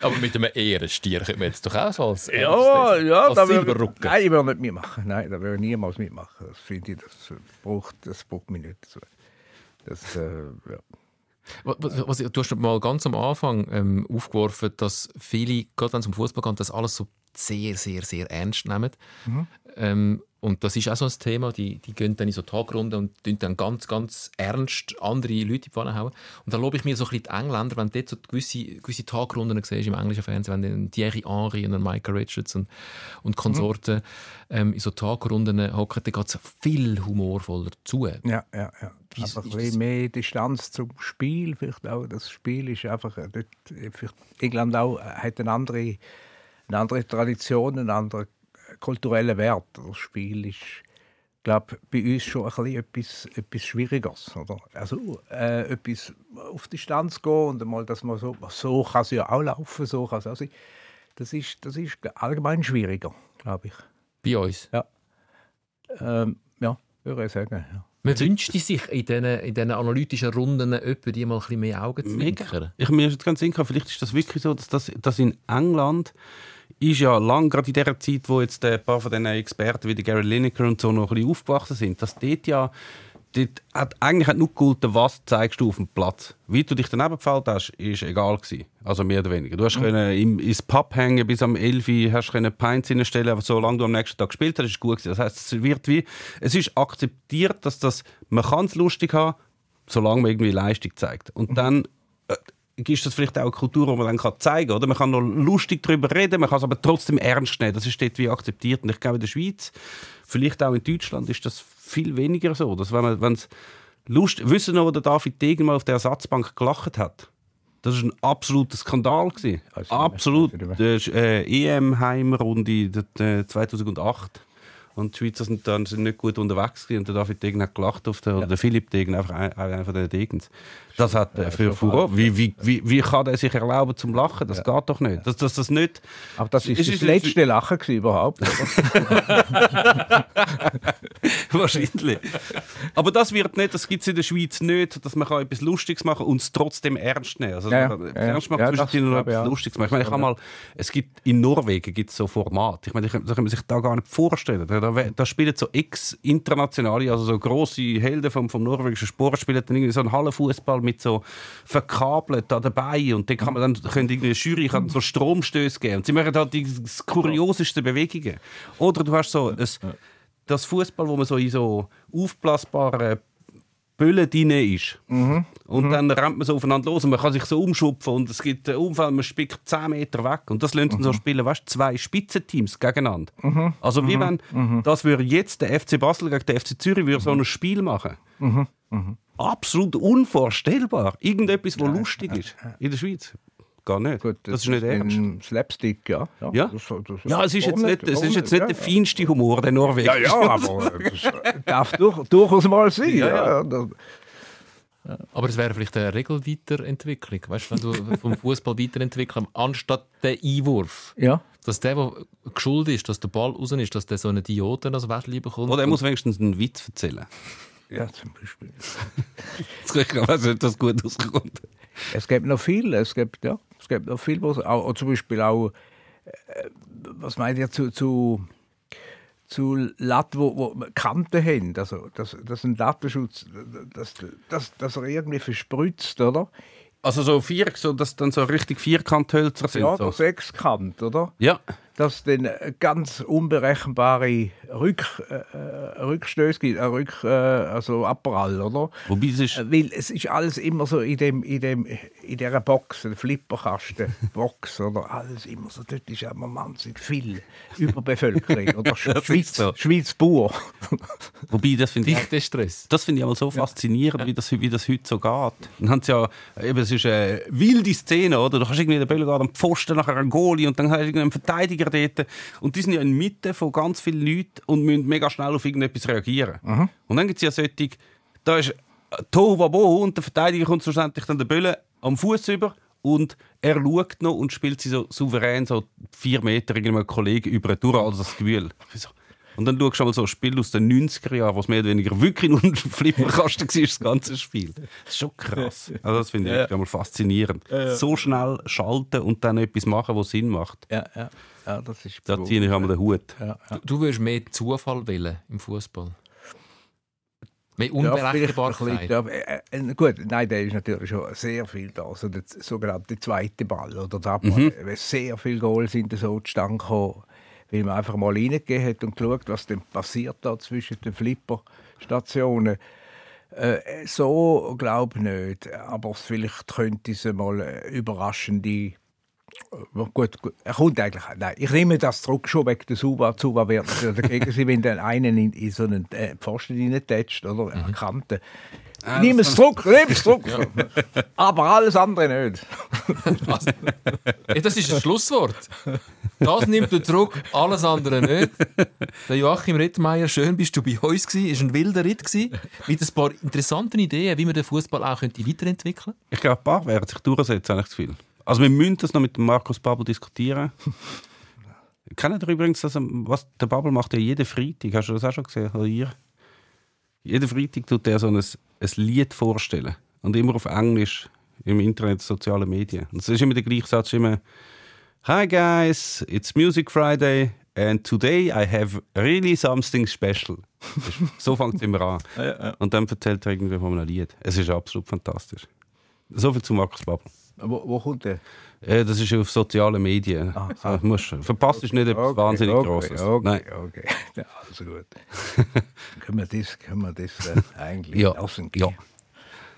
Aber mit einem Ehrenstier könnte man jetzt doch auch so als, ja, ja, als da würde, nein, ich würde nicht mitmachen. Nein, da würde ich niemals mitmachen. Das finde ich, das braucht, das braucht mich nicht. So. Das, äh, ja. Was, was, du hast mal ganz am Anfang ähm, aufgeworfen, dass viele, gerade wenn es um Fußball geht, das alles so sehr, sehr, sehr ernst nehmen. Ähm, und das ist auch so ein Thema, die, die gehen dann in so Tagrunden und tun dann ganz, ganz ernst andere Leute in die Pfanne hauen. Und da lobe ich mir so ein bisschen die Engländer, wenn du dort so gewisse, gewisse Tagrunden siehst im englischen Fernsehen, wenn dann Thierry Henry und Michael Richards und, und Konsorten ähm, in so Tagrunden hocken, dann geht es viel humorvoller zu. Ja, ja, ja. Wie Aber ein bisschen mehr Distanz zum Spiel. Vielleicht auch. Das Spiel ist einfach. äh, Dort, äh, England auch, äh, hat eine andere, eine andere Tradition, einen anderen kulturellen Wert. Das Spiel ist, glaube bei uns schon ein bisschen etwas, etwas Schwieriges. Oder? Also äh, etwas auf Distanz gehen und einmal, dass man so, so kann es ja auch laufen, so kann es auch sein. Das ist, das ist allgemein schwieriger, glaube ich. Bei uns. Ja, ähm, ja würde ich sagen. Ja. Man wünscht sich in diesen, in diesen analytischen Runden jemanden, die mal ein bisschen mehr Augen zu Mega. Ich mir ist jetzt ganz sicher, vielleicht ist das wirklich so, dass, das, dass in England ist ja lang, gerade in der Zeit, wo jetzt ein paar von diesen Experten wie Gary Lineker und so noch ein bisschen aufgewachsen sind, dass dort ja dort hat eigentlich hat nur gegolten, was zeigst du auf dem Platz. Wie du dich daneben gefällt hast, ist egal gewesen. Also mehr oder weniger. Du hast können im, ins Pub hängen bis am 11 Uhr, hast können Pints hinstellen, aber solange du am nächsten Tag gespielt hast, ist es gut gewesen. Das heißt, es wird wie, es ist akzeptiert, dass das, man kann es lustig haben, solange man irgendwie Leistung zeigt. Und dann äh, ist das vielleicht auch eine Kultur, die man dann kann zeigen kann. Oder? Man kann noch lustig darüber reden, man kann es aber trotzdem ernst nehmen. Das ist dort wie akzeptiert. Und ich glaube, in der Schweiz, vielleicht auch in Deutschland, ist das viel weniger so. Dass wenn man, wenn's Lust, wissen noch, wo der David Degen mal auf der Ersatzbank gelacht hat? Das war ein absoluter Skandal. Gewesen. Absolut. äh, EM-Heimrunde 2008. Und die Schweizer sind dann sind nicht gut unterwegs gewesen. und der David Degen hat gelacht auf den, oder der Philipp Degen, einfach ein- einer von den Degens. Das hat äh, für Furore. Wie, wie, wie, wie kann er sich erlauben zum Lachen? Das geht doch nicht. Dass das, das nicht... Aber das ist Es das ist- letzte Lachen gewesen überhaupt. oder? Wahrscheinlich. Aber das wird nicht, das gibt es in der Schweiz nicht, dass man kann etwas Lustiges machen und es trotzdem ernst nehmen. Also, Ja, ja, ernst machen, ja, zwischendrin das noch etwas. Lustiges machen. Ich meine, ich habe mal, es gibt, in Norwegen gibt es so Formate. Ich meine, das kann man sich da gar nicht vorstellen. Da, da, da spielen so ex-internationale, also so grosse Helden vom, vom norwegischen Sport, spielen dann irgendwie so einen Hallenfußball mit so verkabelt da dabei und dann kann man dann, können irgendwie eine Jury kann so Stromstöße geben. Und sie machen halt die kurioseste Bewegungen. Oder du hast so ein, das Fußball, wo man so in so aufblasbaren Böllen drin ist. Und dann rennt man so aufeinander los und man kann sich so umschupfen und es gibt einen Unfall, man spickt 10 Meter weg. Und das lassen so spielen, weißt zwei Spitzenteams gegeneinander. Also wie wenn, das würde jetzt der FC Basel gegen den FC Zürich würde so ein Spiel machen. Absolut unvorstellbar. Irgendetwas, was lustig ist in der Schweiz. Gar nicht. Gut, das, ist nicht ernst. ein Slapstick, ja. Ja, das- das- ja es ist jetzt nicht, es ist jetzt nicht Ja, der ja. feinste Humor, der Norwegen. Ja, ja, aber das darf durch, durchaus mal sein. Ja, Das- Aber es wäre vielleicht eine Regelweiterentwicklung. Weißt du, wenn du vom Fußball weiterentwickeln, anstatt den Einwurf, ja. dass der, der geschuld ist, dass der Ball raus ist, dass der so eine Diode als Wettli bekommt. Oder er muss wenigstens einen Witz erzählen. ja, zum Beispiel. Ich weiß nicht, ob das gut auskommt. Es gibt noch viel, es gibt, ja, es gibt noch viel, was, auch, auch zum Beispiel auch, äh, was meint ihr zu, zu, zu Latten, wo, wo Kanten haben, also dass, dass ein Lattenschutz, dass, dass, dass er irgendwie verspritzt, oder? Also so vier, so, dass dann so richtig Vierkanthölzer sind. Ja, so. Sechskant, oder? ja. Dass dann äh, ganz unberechenbare Rück, äh, äh, Rückstöße gibt, äh, Rück, äh, also Abprall, oder? Wobei es ist, Äh, Weil es ist alles immer so in, dem, in, dem, in dieser Box, der Flipperkasten, Box, oder? Alles immer so. Dort ist immer wahnsinnig viel Überbevölkerung. Oder Schweiz, so. Schweiz pur. wobei das finde ich, Dichter Stress. das finde ich aber so faszinierend, wie, das, wie das heute so geht. Dann haben sie ja, eben, es ist eine wilde Szene, oder? Du hast irgendwie den Böllen am Pfosten nachher einen Goalie und dann hast du irgendeinen Verteidiger dort und die sind ja in der Mitte von ganz vielen Leuten und müssen mega schnell auf irgendetwas reagieren. Und dann gibt es ja solche, da ist Tohuwabohu und der Verteidiger kommt schlussendlich dann den Böllen am Fuß über und er schaut noch und spielt sie so souverän so vier Meter irgendeinem Kollegen über durch also das Gefühl. So. Und dann schaust du mal so ein Spiel aus den 90er Jahren, wo es mehr oder weniger wirklich nur ein Flipperkasten war, das ganze Spiel. Das ist schon krass. Also das finde ich wirklich einmal faszinierend. So schnell schalten und dann etwas machen, was Sinn macht. Ja, ja. ja das ist Da ziehe ich einmal den Hut. ja, ja. Du würdest mehr Zufall wählen im Fußball. Mehr Ja, Unberechenbarkeit. ja, äh, äh, gut, nein, der ist natürlich schon sehr viel da. Also der sogenannte zweite Ball oder der Abwehr, mhm. sehr viele Goals sind so zustande gekommen, weil man einfach mal reingegeben hat und geschaut, was denn passiert da zwischen den Flipperstationen. Äh, so glaube ich nicht, aber vielleicht könnte es mal eine überraschende Gut, gut, er kommt eigentlich. Nein, ich nehme das zurück, schon wegen der Suba. Suba wird dagegen sein, wenn dann einen in, in so einen äh, Pfosten reintätscht, oder? Eine Kante. Ich nehme es zurück, nehme es zurück. Aber alles andere nicht. Also, das ist ein Schlusswort. Das nimmt er zurück, alles andere nicht. Der Joachim Rittmeier, schön bist du bei uns gewesen. Es war ein wilder Ritt gewesen, mit ein paar interessanten Ideen, wie man den Fußball auch könnte weiterentwickeln Ich glaube, ein paar werden sich durchsetzen, habe ich das Gefühl. Also wir müssen das noch mit Markus Babbel diskutieren. Kennt ihr übrigens, dass, er- was der Babbel macht ja jeden Freitag, hast du das auch schon gesehen? Oder ihr? Jeden Freitag tut er so ein, ein Lied vorstellen. Und immer auf Englisch, im Internet, sozialen Medien. Und es ist immer der gleiche Satz, immer Hi guys, it's Music Friday and today I have really something special. so fängt es immer an. Und dann erzählt er irgendwie von einem Lied. Es ist absolut fantastisch. So viel zu Markus Babbel. Wo, wo kommt der? Äh, das ist auf sozialen Medien. so, musst, verpasst ist nicht etwas wahnsinnig okay, Grosses. Okay, Nein. okay. Ja, also gut. können wir das, können wir das äh, eigentlich Ja. lassen? Ja,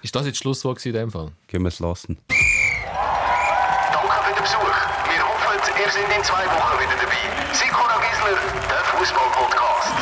Ist das jetzt das Schlusswort in dem Fall? können wir es lassen. Danke für den Besuch. Wir hoffen, ihr seid in zwei Wochen wieder dabei. Sikora Gisler, der Fußball-Podcast.